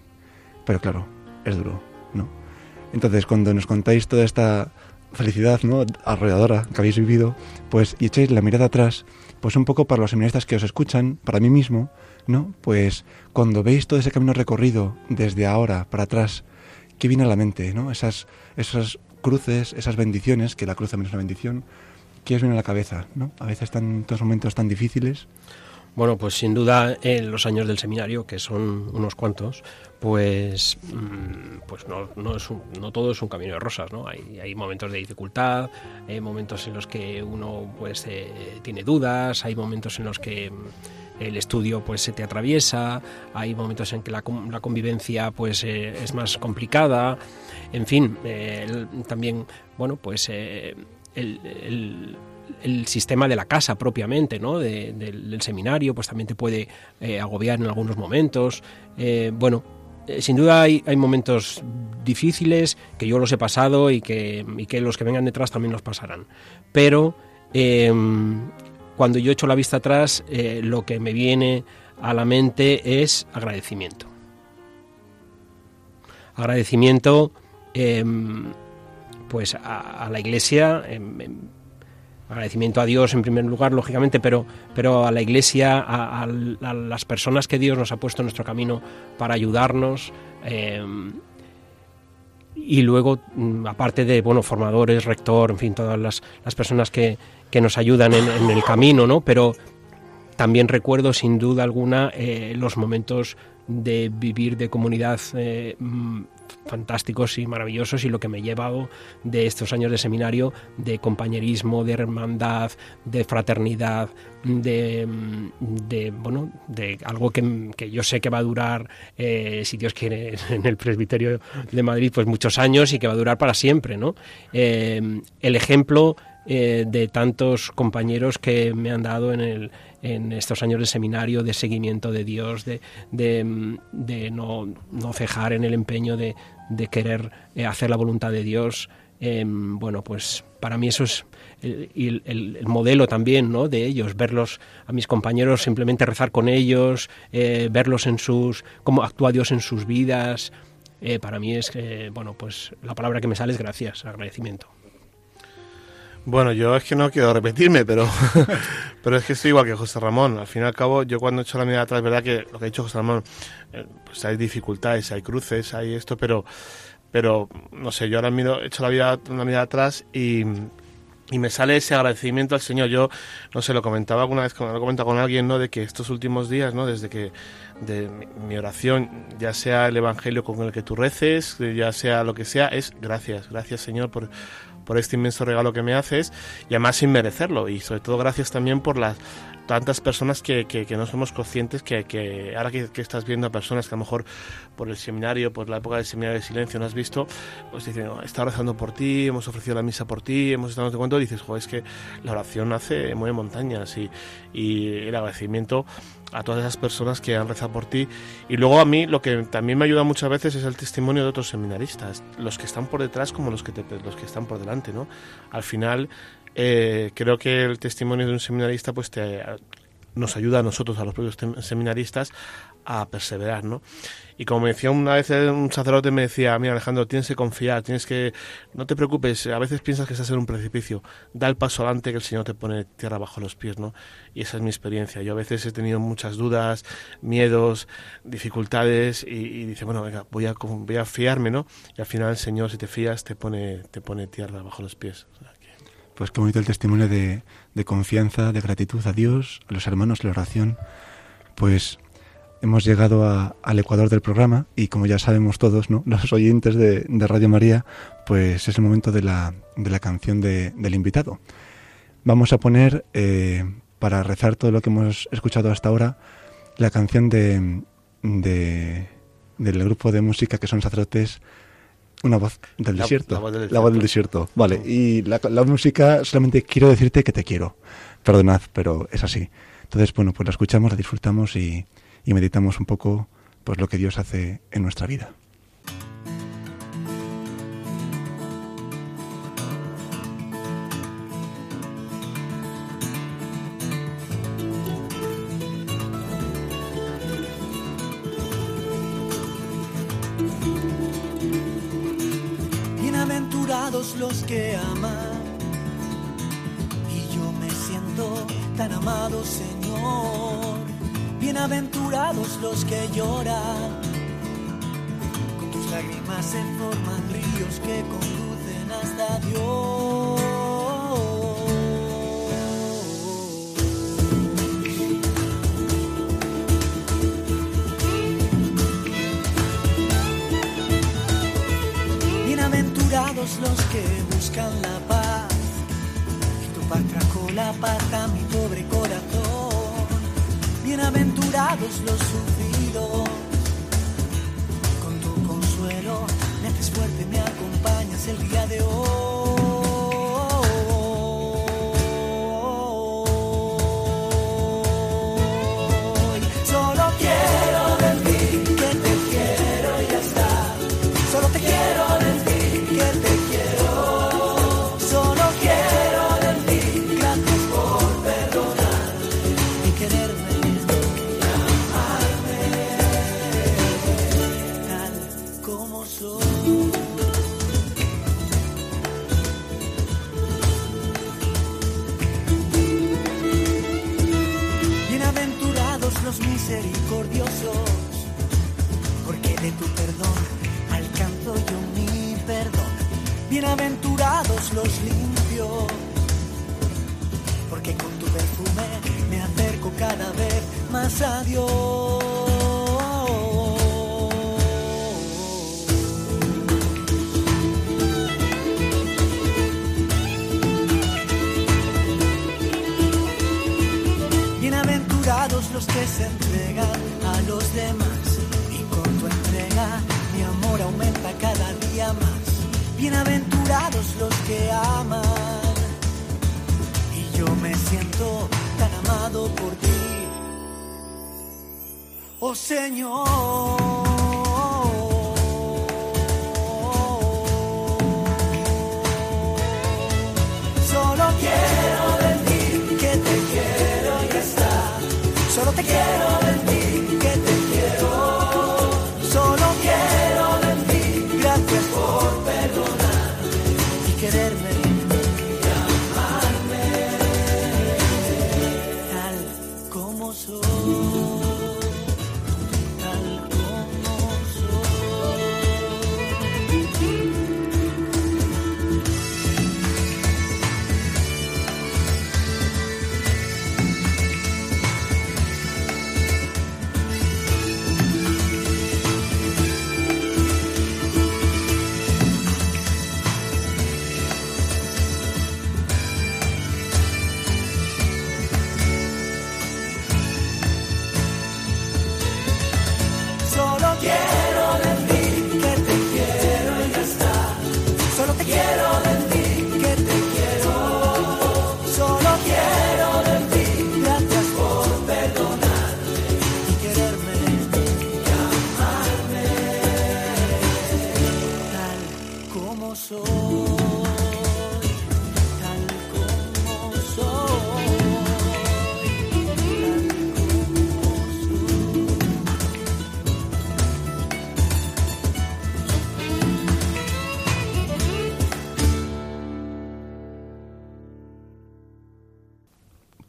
Pero claro, es duro, ¿no? Entonces, cuando nos contáis toda esta felicidad, ¿no? Arrolladora que habéis vivido, pues, y echáis la mirada atrás, pues un poco para los seminaristas que os escuchan, para mí mismo, ¿no? Pues cuando veis todo ese camino recorrido desde ahora para atrás, ¿qué viene a la mente, ¿no? Esas, esas cruces, esas bendiciones, que la cruz también es una bendición, ¿qué os viene a la cabeza, ¿no? A veces están estos momentos tan difíciles.
Bueno, pues sin duda en los años del seminario, que son unos cuantos, pues, mm, pues no, no, es un- no todo es un camino de rosas, ¿no? Hay, hay momentos de dificultad, hay momentos en los que uno pues eh, tiene dudas, hay momentos en los que mm, el estudio pues se te atraviesa, hay momentos en que la, la convivencia pues eh, es más complicada, en fin, eh, el- también, bueno, pues eh, el el sistema de la casa propiamente, ¿no? De- del, seminario, pues también te puede eh, agobiar en algunos momentos. Eh, bueno, eh, sin duda hay, hay momentos difíciles que yo los he pasado y que, y que los que vengan detrás también los pasarán. Pero cuando yo echo la vista atrás, lo que me viene a la mente es agradecimiento. Agradecimiento eh, pues a, a la iglesia, em, em, agradecimiento a Dios en primer lugar, lógicamente, pero, pero a la Iglesia, a, las personas que Dios nos ha puesto en nuestro camino para ayudarnos. eh, y luego, mm, aparte de bueno, formadores, rector, en fin, todas las, las personas que, que nos ayudan en, en el camino, ¿no? Pero también recuerdo sin duda alguna eh, los momentos de vivir de comunidad eh, mm, fantásticos y maravillosos y lo que me he llevado de estos años de seminario de compañerismo, de hermandad, de fraternidad, de, bueno, de algo que, que yo sé que va a durar, eh, si Dios quiere, en el presbiterio de Madrid, pues muchos años y que va a durar para siempre, ¿no? Eh, el ejemplo eh, de tantos compañeros que me han dado en, el, en estos años de seminario, de seguimiento de Dios, de, de, mm, no, no, cejar en el empeño de, de querer eh, hacer la voluntad de Dios. Eh, bueno, pues para mí eso es el, el, el, modelo también ¿no? de ellos, verlos a mis compañeros, simplemente rezar con ellos, eh, verlos en sus, cómo actúa Dios en sus vidas. Eh, para mí es bueno, pues la palabra que me sale es gracias, agradecimiento.
Bueno, yo es que no quiero repetirme, pero, pero es que estoy igual que José Ramón. Al fin y al cabo, yo cuando he hecho la mirada atrás, verdad que lo que ha dicho José Ramón, eh, pues hay dificultades, hay cruces, hay esto, pero, pero no sé, yo ahora miro, he hecho la, vida, una mirada atrás y, y me sale ese agradecimiento al Señor. Yo, no sé, lo comentaba alguna vez, lo comentaba con alguien, ¿no? De que estos últimos días, ¿no? Desde que de mi, oración, ya sea el Evangelio con el que tú reces, ya sea lo que sea, es gracias, gracias Señor por, por este inmenso regalo que me haces y además sin merecerlo y sobre todo gracias también por las tantas personas que, que, que no somos conscientes que, que ahora que, estás viendo a personas que a lo mejor por el seminario, por la época del seminario de silencio no has visto, pues dicen, oh, he estado rezando por ti, hemos ofrecido la misa por ti, hemos estado no te cuento, y dices, joder, es que la oración hace, mueve montañas y, y el agradecimiento a todas esas personas que han rezado por ti. Y luego a mí lo que también me ayuda muchas veces es el testimonio de otros seminaristas, los que están por detrás como los que, te, los que están por delante, ¿no? Al final eh, creo que el testimonio de un seminarista pues te, nos ayuda a nosotros, a los propios seminaristas, a perseverar, ¿no? Y como me decía una vez un sacerdote, me decía, mira Alejandro, tienes que confiar, tienes que, no te preocupes, a veces piensas que estás en un precipicio, da el paso adelante que el Señor te pone tierra bajo los pies, ¿no? Y esa es mi experiencia. Yo a veces he tenido muchas dudas, miedos, dificultades y, y dice, bueno, venga, voy a, voy a fiarme, ¿no? Y al final el Señor, si te fías, te pone, te pone tierra bajo los pies.
Pues qué bonito el testimonio de, de confianza, de gratitud a Dios, a los hermanos, la oración. Pues hemos llegado al ecuador del programa y como ya sabemos todos, ¿no? los oyentes de, Radio María, pues es el momento de la, de la canción de, del invitado. Vamos a poner, eh, para rezar todo lo que hemos escuchado hasta ahora, la canción de del grupo de música que son sacerdotes una voz del
la,
desierto.
La voz del desierto.
La voz del desierto. Vale. Y la, la, música solamente quiero decirte que te quiero. Perdonad, pero es así. Entonces, bueno, pues la escuchamos, la disfrutamos y, y meditamos un poco pues lo que Dios hace en nuestra vida.
Que aman y yo me siento tan amado, Señor. Bienaventurados los que lloran, con tus lágrimas se forman ríos que conducen hasta Dios. Los que buscan la paz, que tu paz trajo la paz a mi pobre corazón. Bienaventurados los sufridos, con tu consuelo me haces fuerte, me acompañas el día de hoy.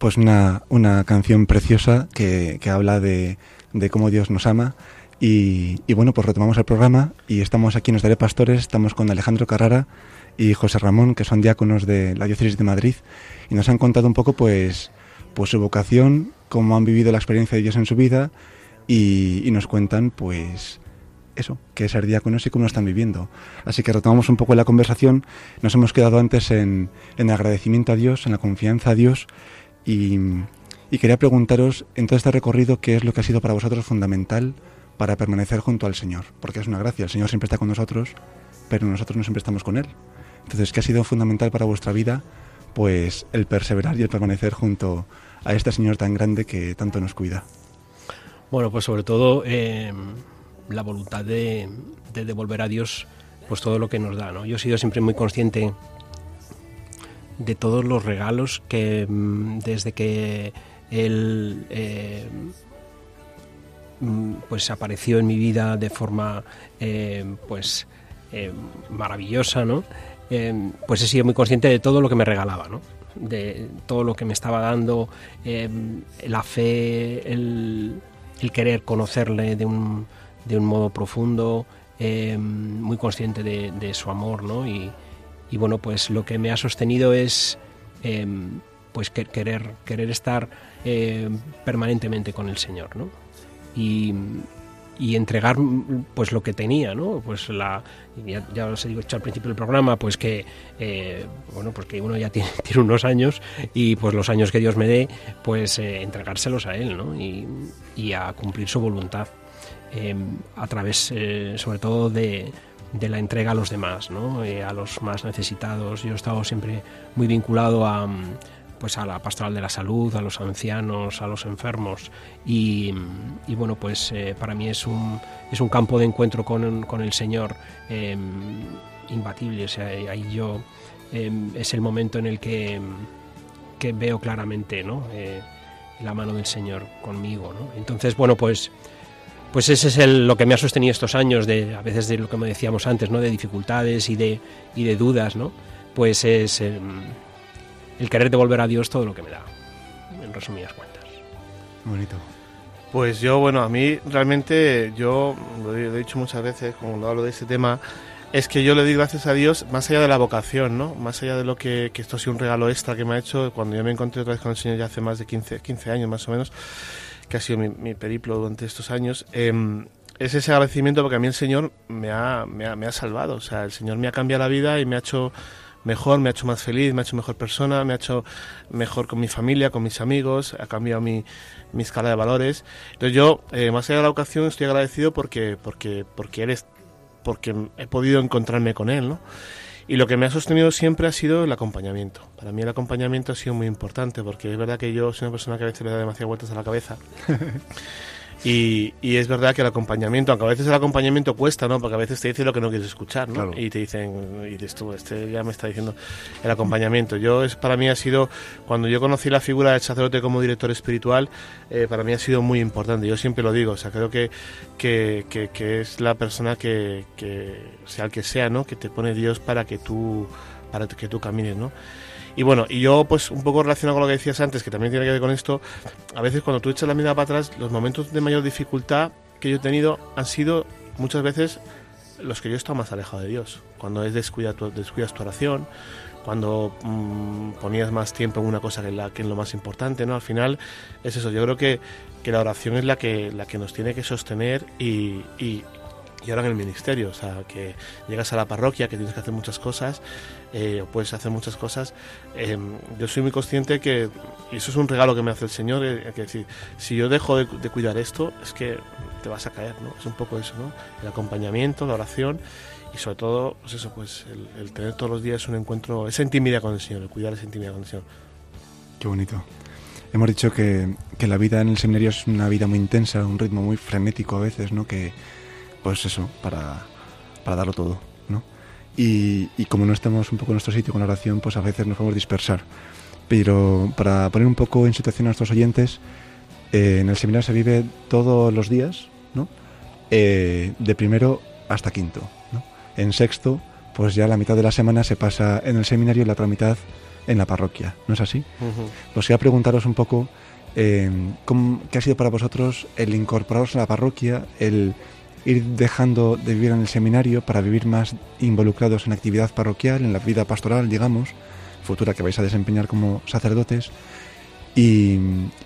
Pues una, una canción preciosa que, que habla de, de cómo Dios nos ama. Y, y bueno, pues retomamos el programa y estamos aquí en Los Daré Pastores, estamos con Alejandro Carrara y José Ramón, que son diáconos de la Diócesis de Madrid, y nos han contado un poco pues, pues su vocación, cómo han vivido la experiencia de Dios en su vida y, y nos cuentan pues eso, que es ser diáconos y cómo lo están viviendo. Así que retomamos un poco la conversación, nos hemos quedado antes en, en agradecimiento a Dios, en la confianza a Dios y, y quería preguntaros en todo este recorrido qué es lo que ha sido para vosotros fundamental para permanecer junto al Señor, porque es una gracia, el Señor siempre está con nosotros, pero nosotros no siempre estamos con Él. Entonces, ¿qué ha sido fundamental para vuestra vida? Pues el perseverar y el permanecer junto a este Señor tan grande que tanto nos cuida.
Bueno, pues sobre todo eh, la voluntad de, de devolver a Dios pues todo lo que nos da, ¿no? Yo he sido siempre muy consciente de todos los regalos que mm, desde que él eh, mm, pues apareció en mi vida de forma eh, pues eh, maravillosa, ¿no? Pues he sido muy consciente de todo lo que me regalaba, ¿no? De todo lo que me estaba dando, la fe, el, querer conocerle de un, de un modo profundo, muy consciente de, de su amor, ¿no? Y, y bueno, pues lo que me ha sostenido es eh, pues que- querer, querer estar eh, permanentemente con el Señor, ¿no? Y, y entregar pues lo que tenía, ¿no? Pues la ya, ya os he dicho al principio del programa, pues que eh, bueno, pues que uno ya tiene, unos años y pues los años que Dios me dé, pues eh, entregárselos a él, ¿no? Y, y a cumplir su voluntad eh, a través, eh, sobre todo de, de la entrega a los demás, ¿no? Eh, a los más necesitados. Yo he estado siempre muy vinculado a mm, pues a la pastoral de la salud, a los ancianos, a los enfermos y, y bueno pues eh, para mí es un es un campo de encuentro con, con el Señor eh, imbatible, o sea ahí yo eh, es el momento en el que, que veo claramente ¿no? Eh, la mano del Señor conmigo. Entonces bueno pues pues ese es el- lo que me ha sostenido estos años de a veces de lo que me decíamos antes no de dificultades y de y de dudas no pues es eh, el querer devolver a Dios todo lo que me da en resumidas cuentas
Bonito.
Pues yo, bueno, a mí realmente, yo lo he, lo he dicho muchas veces cuando hablo de este tema, es que yo le doy gracias a Dios más allá de la vocación, ¿no? Más allá de lo que, que esto ha sido un regalo extra que me ha hecho cuando yo me encontré otra vez con el Señor ya hace más de 15, 15 años más o menos, que ha sido mi, mi periplo durante estos años. em, es ese agradecimiento porque a mí el Señor me ha, me, ha, me ha salvado, o sea, el Señor me ha cambiado la vida y me ha hecho mejor, me ha hecho más feliz, me ha hecho mejor persona, me ha hecho mejor con mi familia, con mis amigos, ha cambiado mi, mi escala de valores. Entonces yo, eh, más allá de la ocasión, estoy agradecido porque, porque, porque eres, porque he podido encontrarme con él, ¿no? Y lo que me ha sostenido siempre ha sido el acompañamiento. Para mí el acompañamiento ha sido muy importante porque es verdad que yo soy una persona que a veces le da demasiadas vueltas a la cabeza. Y, y es verdad que el acompañamiento, aunque a veces el acompañamiento cuesta, ¿no? Porque a veces te dicen lo que no quieres escuchar, ¿no?
Claro.
Y te dicen, y dices tú, este ya me está diciendo el acompañamiento. Yo, es para mí ha sido, cuando yo conocí la figura del sacerdote como director espiritual, eh, para mí ha sido muy importante. Yo siempre lo digo, o sea, creo que, que, que, que es la persona que, que, sea el que sea, ¿no? Que te pone Dios para que tú, para que tú camines, ¿no? Y bueno, y yo pues un poco relacionado con lo que decías antes, que también tiene que ver con esto, a veces cuando tú echas la mirada para atrás, los momentos de mayor dificultad que yo he tenido han sido muchas veces los que yo he estado más alejado de Dios. Cuando es descuida tu, descuidas tu oración, cuando mm, ponías más tiempo en una cosa que, en la, que en lo más importante, ¿no? Al final es eso, yo creo que, que la oración es la que, la que nos tiene que sostener y, y, y ahora en el ministerio, o sea, que llegas a la parroquia, que tienes que hacer muchas cosas, eh, puedes hacer muchas cosas. eh, yo soy muy consciente que, y eso es un regalo que me hace el Señor, eh, que decir, si yo dejo de, de cuidar esto, es que te vas a caer, ¿no? Es un poco eso, ¿no? El acompañamiento, la oración y sobre todo, pues eso, pues el, el tener todos los días un encuentro, esa intimidad con el Señor, el cuidar esa intimidad con el Señor.
Qué bonito. Hemos dicho que, que la vida en el seminario es una vida muy intensa, un ritmo muy frenético a veces, ¿no? Que, pues eso, para, para darlo todo, ¿no? Y, y como no estamos un poco en nuestro sitio con la oración, pues a veces nos podemos dispersar. Pero para poner un poco en situación a nuestros oyentes, eh, en el seminario se vive todos los días, ¿no? Eh, de primero hasta quinto, ¿no? En sexto, pues ya la mitad de la semana se pasa en el seminario y la otra mitad en la parroquia, ¿no es así? Pues quería preguntaros un poco eh, cómo- qué ha sido para vosotros el incorporaros a la parroquia, el ir dejando de vivir en el seminario para vivir más involucrados en actividad parroquial, en la vida pastoral, digamos, futura que vais a desempeñar como sacerdotes. Y,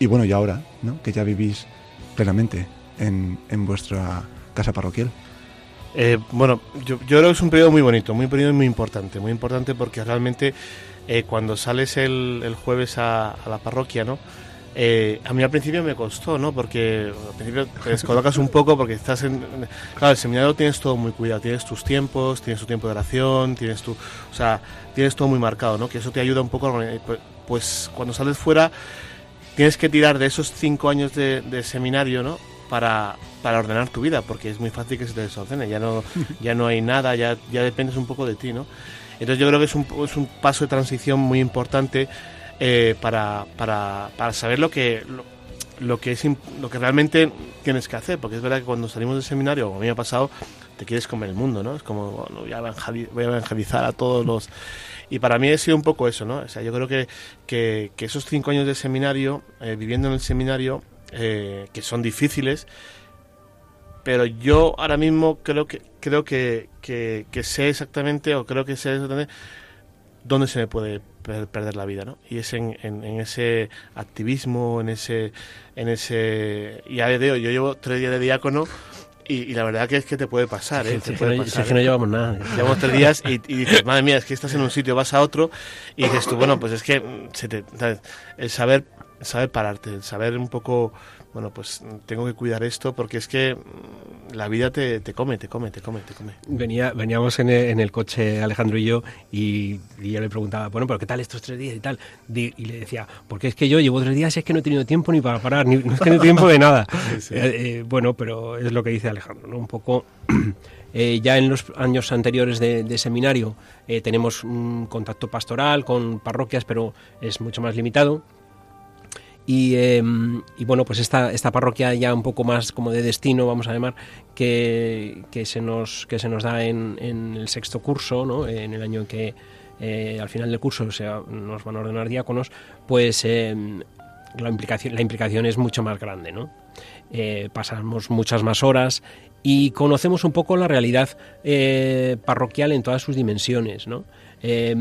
bueno, y ahora, ¿no? que ya vivís plenamente en, en vuestra casa parroquial.
Eh, bueno, yo, yo creo que es un periodo muy bonito, muy periodo muy importante, muy importante porque realmente eh, cuando sales el, el jueves a la parroquia, ¿no? Eh, a mí al principio me costó, ¿no? Porque al principio te descolocas un poco porque estás en... Claro, el seminario tienes todo muy cuidado, tienes tus tiempos, tienes tu tiempo de oración, tienes tu... O sea, tienes todo muy marcado, ¿no? Que eso te ayuda un poco Pues, pues cuando sales fuera tienes que tirar de esos cinco años de, de seminario, ¿no? Para, para ordenar tu vida, porque es muy fácil que se te desordene, ya no, ya no hay nada, ya, ya dependes un poco de ti, ¿no? Entonces yo creo que es un, es un paso de transición muy importante eh, para, para, para saber lo que, lo, lo que es lo que realmente tienes que hacer, porque es verdad que cuando salimos del seminario, como a mí me ha pasado, te quieres comer el mundo, ¿no? Es como, voy a voy a evangelizar a todos los... Y para mí ha sido un poco eso, ¿no? O sea, yo creo que, que, que esos cinco años de seminario, eh, viviendo en el seminario, eh, que son difíciles, pero yo ahora mismo creo que creo que, que, que sé exactamente, o creo que sé exactamente dónde se me puede per- perder la vida, ¿no? Y es en, en, en ese activismo, en ese, en ese, y a día de hoy, yo llevo tres días de diácono y, y la verdad que es que te puede pasar, ¿eh? Te
es que
puede
no-
pasar,
que no
¿eh?
llevamos nada.
Llevamos tres días y, y dices, madre mía, es que estás en un sitio, vas a otro y dices tú, bueno, pues es que mm, se te, el saber, saber pararte, saber un poco, bueno, pues tengo que cuidar esto porque es que mm, la vida te, te come, te come, te come, te come.
Venía, veníamos en el, en el coche Alejandro y yo y, y yo le preguntaba, bueno, pero ¿qué tal estos tres días y tal? Y le decía, porque es que yo llevo tres días y es que no he tenido tiempo ni para parar, ni, no he tenido tiempo de nada. Eh, eh, bueno, pero es lo que dice Alejandro, ¿no? Un poco... eh, ya en los años anteriores de, de seminario eh, tenemos un contacto pastoral con parroquias, pero es mucho más limitado. Y, eh, y bueno, pues esta, esta parroquia ya un poco más como de destino, vamos a llamar, que, que se, nos, que se nos da en, el sexto curso, ¿no? en el año en que eh, al final del curso se, nos van a ordenar diáconos, pues eh, la implicación, la implicación es mucho más grande, ¿no? Eh, pasamos muchas más horas y conocemos un poco la realidad eh, parroquial en todas sus dimensiones, ¿no? Eh,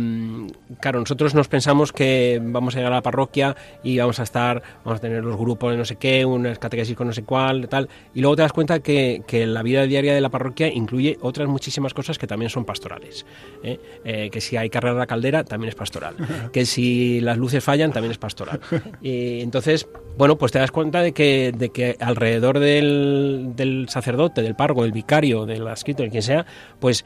claro, nosotros nos pensamos que vamos a llegar a la parroquia y vamos a estar, vamos a tener los grupos de no sé qué, unas catequesis con no sé cuál, tal, y luego te das cuenta que, que la vida diaria de la parroquia incluye otras muchísimas cosas que también son pastorales. ¿eh? Eh, que si hay carrera a la caldera, también es pastoral. Que si las luces fallan, también es pastoral. Y entonces, bueno, pues te das cuenta de que, de que alrededor del, del sacerdote, del párroco, del vicario, del adscrito, de quien sea, pues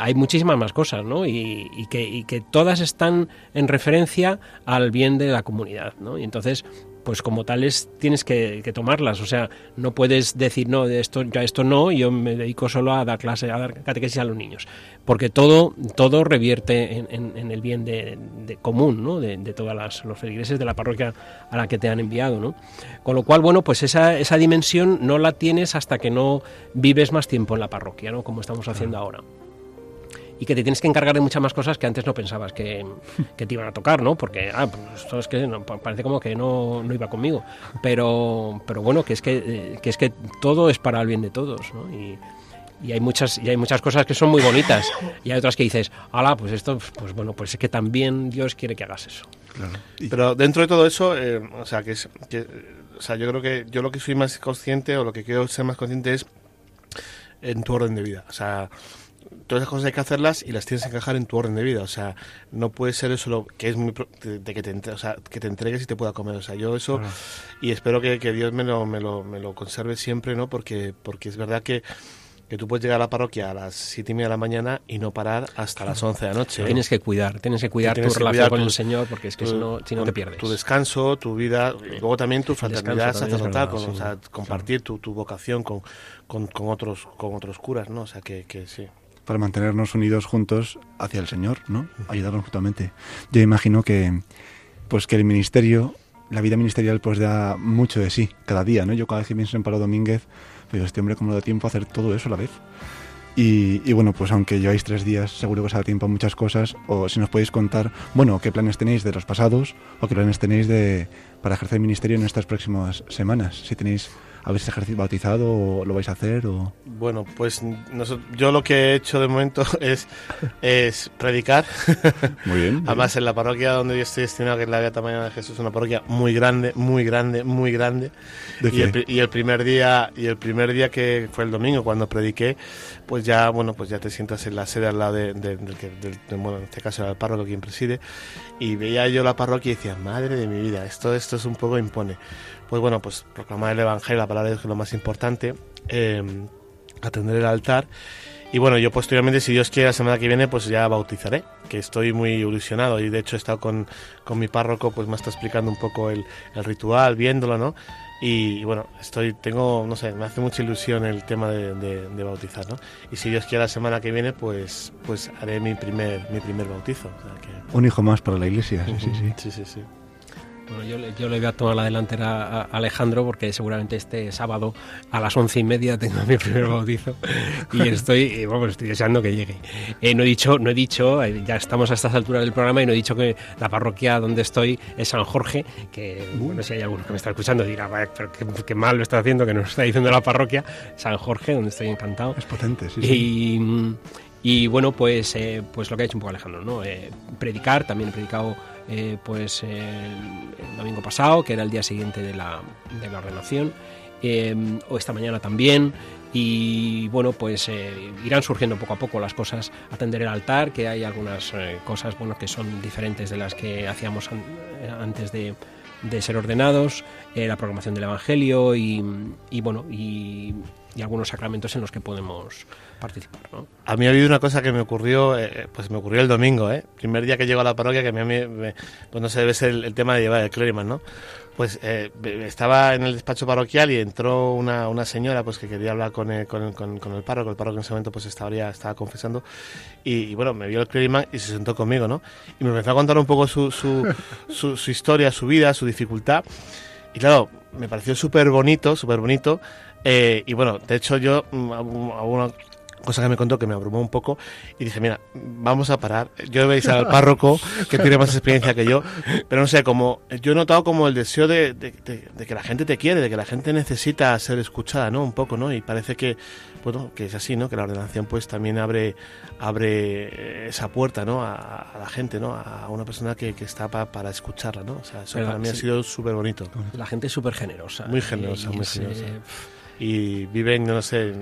hay muchísimas más cosas, ¿no? Y, y que, y que todas están en referencia al bien de la comunidad, ¿no? Y entonces, pues como tales tienes que, que tomarlas, o sea, no puedes decir, no, de esto, ya esto no, yo me dedico solo a dar clase, a dar catequesis a los niños, porque todo, todo revierte en, en- en el bien de, de común, ¿no? De, de todas las, los feligreses de la parroquia a la que te han enviado, ¿no? Con lo cual, bueno, pues esa, esa dimensión no la tienes hasta que no vives más tiempo en la parroquia, ¿no? Como estamos haciendo ahora y que te tienes que encargar de muchas más cosas que antes no pensabas que, que te iban a tocar, ¿no? Porque, ah, pues esto es que no, pa- parece como que no, no iba conmigo. Pero, pero bueno, que es que, eh, que es que todo es para el bien de todos, ¿no? Y, y hay muchas y hay muchas cosas que son muy bonitas y hay otras que dices, ala, pues esto, pues bueno, pues es que también Dios quiere que hagas eso.
Claro.
Pero dentro de todo eso, eh, o sea, que es, que, o sea, yo creo que yo lo que soy más consciente o lo que quiero ser más consciente es en tu orden de vida. O sea, todas esas cosas hay que hacerlas y las tienes que encajar en tu orden de vida. O sea, no puede ser eso lo que es muy pro- de, de que te entre- o sea, que te entregues y te pueda comer. O sea, yo eso y espero que, que Dios me lo, me lo, me lo conserve siempre, ¿no? Porque porque es verdad que que tú puedes llegar a la parroquia a las siete y media de la mañana y no parar hasta las 11 de la noche. ¿eh?
Tienes que cuidar, tienes que cuidar
Tienes
tu
que
relación
cuidar
con
tu-
el Señor porque es que
tu-
si no, si no te pierdes.
Tu descanso, tu vida, y luego también tu fraternidad sacerdotal,
sí.
o sea, compartir tu, tu vocación con, con, con otros con otros curas, ¿no? O sea, que, que sí.
Para mantenernos unidos juntos hacia el Señor, ¿no? Ayudarnos mutuamente. Yo imagino que, pues que el ministerio, la vida ministerial, pues da mucho de sí cada día, ¿no? Yo cada vez que pienso en Pablo Domínguez, pues este hombre cómo le da tiempo a hacer todo eso a la vez. Y, bueno, pues aunque lleváis tres días, seguro que os da tiempo a muchas cosas. O si nos podéis contar, bueno, qué planes tenéis de los pasados o qué planes tenéis de para ejercer ministerio en estas próximas semanas. Si tenéis, habéis ejercido bautizado o lo vais a hacer o...
Bueno, pues yo lo que he hecho de momento es, es predicar.
Muy bien.
Además, en la parroquia donde yo estoy destinado, que es la Beata Mañana de Jesús, es una parroquia muy grande, muy grande, muy grande.
¿De
Y el, y el primer día y el primer día que fue el domingo cuando prediqué, pues ya bueno, pues ya te sientas en la sede al lado de, de- del que- del- bueno, en este caso era el párroco quien preside y veía yo la parroquia y decía, madre de mi vida, esto esto es un poco impone. Pues bueno, pues proclamar el evangelio, la palabra de Dios que es lo más importante, eh, atender el altar y bueno, yo posteriormente, si Dios quiere, la semana que viene, pues ya bautizaré, que estoy muy ilusionado y de hecho he estado con, con mi párroco, pues me está explicando un poco el, el ritual, viéndolo, ¿no? Y, bueno, estoy, tengo, no sé, me hace mucha ilusión el tema de, de- de bautizar, ¿no? Y si Dios quiere, la semana que viene, pues, pues haré mi primer, mi primer bautizo. o sea que-
Un hijo más para la iglesia, sí, sí, sí.
sí, sí, sí.
Bueno, yo, le- yo le voy a tomar la delantera a, Alejandro porque seguramente este sábado a las once y media tengo mi primer bautizo y estoy, eh, bueno, estoy deseando que llegue. Eh, no he dicho, no he dicho, eh, ya estamos a estas alturas del programa y no he dicho que la parroquia donde estoy es San Jorge, que bueno, si hay alguno que me está escuchando dirá, "Vaya, pero qué, qué mal lo está haciendo que nos está diciendo la parroquia, San Jorge, donde estoy encantado.
Es potente, sí, sí.
Y, y, bueno, pues, eh, pues lo que ha hecho un poco Alejandro, ¿no? Predicar, también he predicado eh, pues eh, el, domingo pasado, que era el día siguiente de la, de la ordenación, eh, o esta mañana también. Y bueno, pues eh, irán surgiendo poco a poco las cosas. Atender el altar, que hay algunas cosas bueno, que son diferentes de las que hacíamos an- antes de, ser ordenados, la programación del Evangelio y, bueno, y algunos sacramentos en los que podemos participar. ¿no?
A mí ha habido una cosa que me ocurrió, eh, pues me ocurrió el domingo, ¿eh? Primer día que llego a la parroquia, que a mí me, me- pues no sé, debe ser el, el tema de llevar el clériman, ¿no? Pues eh, estaba en el despacho parroquial y entró una, una señora pues que quería hablar con el, con, el- con- con el párroco, el párroco en ese momento pues estaba, ya estaba confesando y, y, bueno, me vio el clériman y se sentó conmigo, ¿no? Y me empezó a contar un poco su, su, su, su historia, su vida, su dificultad y claro, me pareció súper bonito, súper bonito. eh, y bueno, de hecho yo mm, cosa que me contó que me abrumó un poco y dije, mira, vamos a parar. Yo veis al párroco que tiene más experiencia que yo, pero no sé, como yo he notado como el deseo de, de- de- de que la gente te quiere, de que la gente necesita ser escuchada, ¿no? Un poco, ¿no? Y parece que, bueno, que es así, ¿no? Que la ordenación pues también abre, abre esa puerta, ¿no? A, a la gente, ¿no? A una persona que, que está pa- para escucharla, ¿no? O sea, eso
Pero,
para mí ha sido súper bonito.
La gente es súper generosa.
Muy generosa,
Y
muy generosa.
eh,
y viven, no sé,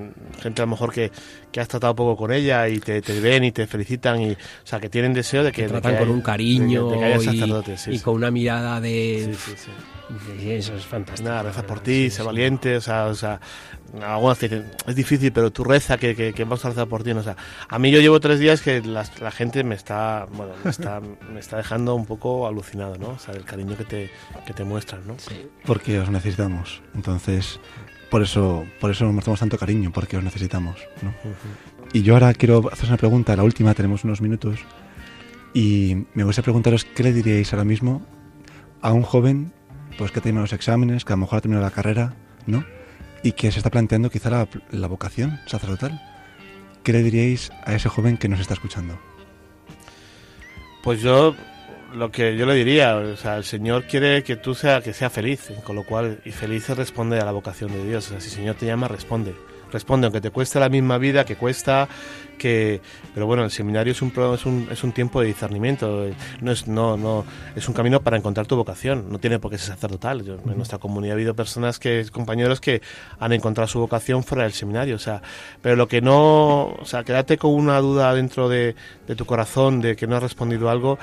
gente a lo mejor que, que has tratado poco con ella y te, te ven y te felicitan y, o sea, que tienen deseo de que...
te
de
tratan
que
con
haya-
un cariño
de de
y,
sí,
y
sí.
con una mirada de...
Sí, sí, sí.
y eso es fantástico.
Nada, reza
la
por ti,
sí,
sé
sí.
valiente, o sea, o sea, algunas te dicen, es difícil, pero tú reza que, que, que vamos a rezar por ti, o sea, a mí yo llevo tres días que la, la gente me está, bueno, me está, me está dejando un poco alucinado, ¿no? O sea, el cariño que te, que te muestran, ¿no?
Porque os necesitamos. Entonces, por eso, por eso nos mostramos tanto cariño, porque os necesitamos. ¿no? Y yo ahora quiero hacer una pregunta, la última, tenemos unos minutos. Y me gustaría preguntaros qué le diríais ahora mismo a un joven pues que termina los exámenes, que a lo mejor ha terminado la carrera, ¿no? Y que se está planteando quizá la, la vocación sacerdotal. ¿Qué le diríais a ese joven que nos está escuchando?
Pues yo lo que yo le diría, o sea, el Señor quiere que tú sea que sea feliz, con lo cual y feliz es responde a la vocación de Dios, o sea, si el Señor te llama, responde. Responde, aunque te cueste la misma vida que cuesta, que pero bueno, el seminario es un es un, es un tiempo de discernimiento, no es no no es un camino para encontrar tu vocación, no tiene por qué ser sacerdotal. Yo- en nuestra comunidad ha habido personas que compañeros que han encontrado su vocación fuera del seminario, o sea, pero lo que no, o sea, quédate con una duda dentro de, de tu corazón de que no has respondido algo,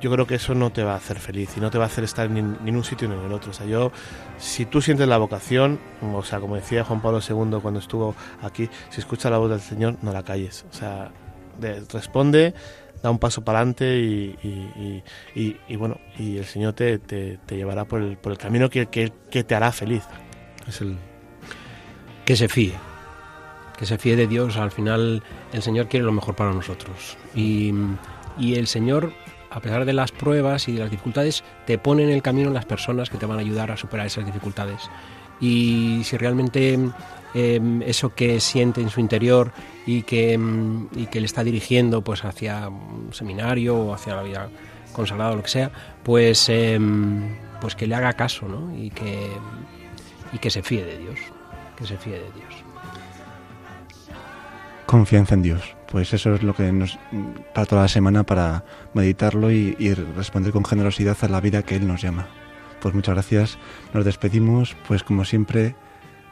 yo creo que eso no te va a hacer feliz y no te va a hacer estar ni, en un sitio ni en el otro. O sea, yo, si tú sientes la vocación, o sea, como decía Juan Pablo II cuando estuvo aquí, si escuchas la voz del Señor, no la calles. O sea, de- responde, da un paso para adelante y, y- y- y- y bueno, y el Señor te, te- te llevará por el, por el camino que, que- que te hará feliz. Es el,
Que se fíe. Que se fíe de Dios. Al final el Señor quiere lo mejor para nosotros. Y, y el Señor, a pesar de las pruebas y de las dificultades, te pone en el camino las personas que te van a ayudar a superar esas dificultades. Y si realmente eh, eso que siente en su interior y que, mm, y que le está dirigiendo pues hacia un seminario o hacia la vida consagrada o lo que sea, pues, eh, pues que le haga caso ¿no? y, que, y que se de Dios. Que se fíe de Dios.
Confianza en Dios. Pues eso es lo que nos para toda la semana para meditarlo y, y responder con generosidad a la vida que Él nos llama. Pues muchas gracias. Nos despedimos, pues como siempre,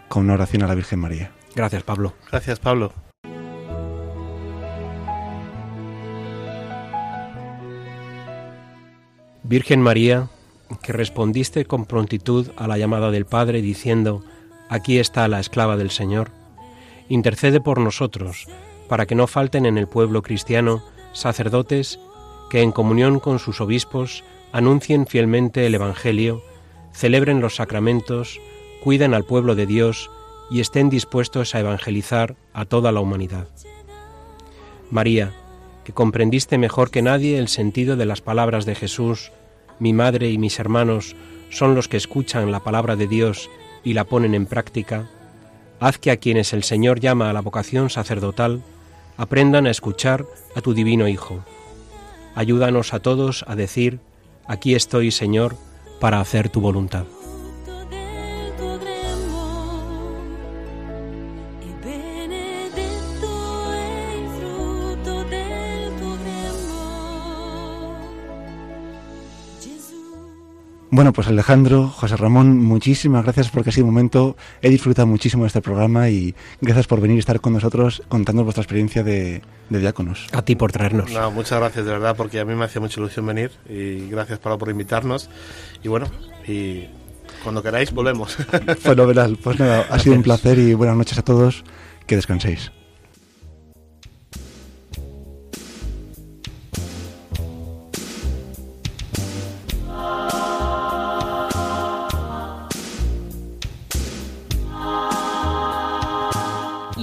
con una oración a la Virgen María.
Gracias, Pablo.
gracias, Pablo.
Virgen María, que respondiste con prontitud a la llamada del Padre diciendo, Aquí está la esclava del Señor, intercede por nosotros, para que no falten en el pueblo cristiano sacerdotes que en comunión con sus obispos anuncien fielmente el Evangelio, celebren los sacramentos, cuiden al pueblo de Dios y estén dispuestos a evangelizar a toda la humanidad. María, que comprendiste mejor que nadie el sentido de las palabras de Jesús, mi madre y mis hermanos son los que escuchan la palabra de Dios y la ponen en práctica, haz que a quienes el Señor llama a la vocación sacerdotal aprendan a escuchar a tu divino Hijo. Ayúdanos a todos a decir, aquí estoy, Señor, para hacer tu voluntad.
Bueno, pues Alejandro, José Ramón, muchísimas gracias porque ha sido un momento, he disfrutado muchísimo de este programa y gracias por venir y estar con nosotros contando vuestra experiencia de, de diáconos.
A ti por traernos.
No, muchas gracias de verdad porque a mí me hacía mucha ilusión venir y gracias Pablo por invitarnos y bueno, y cuando queráis volvemos.
Fenomenal. Pues nada, ha sido un placer y buenas noches a todos. Que descanséis.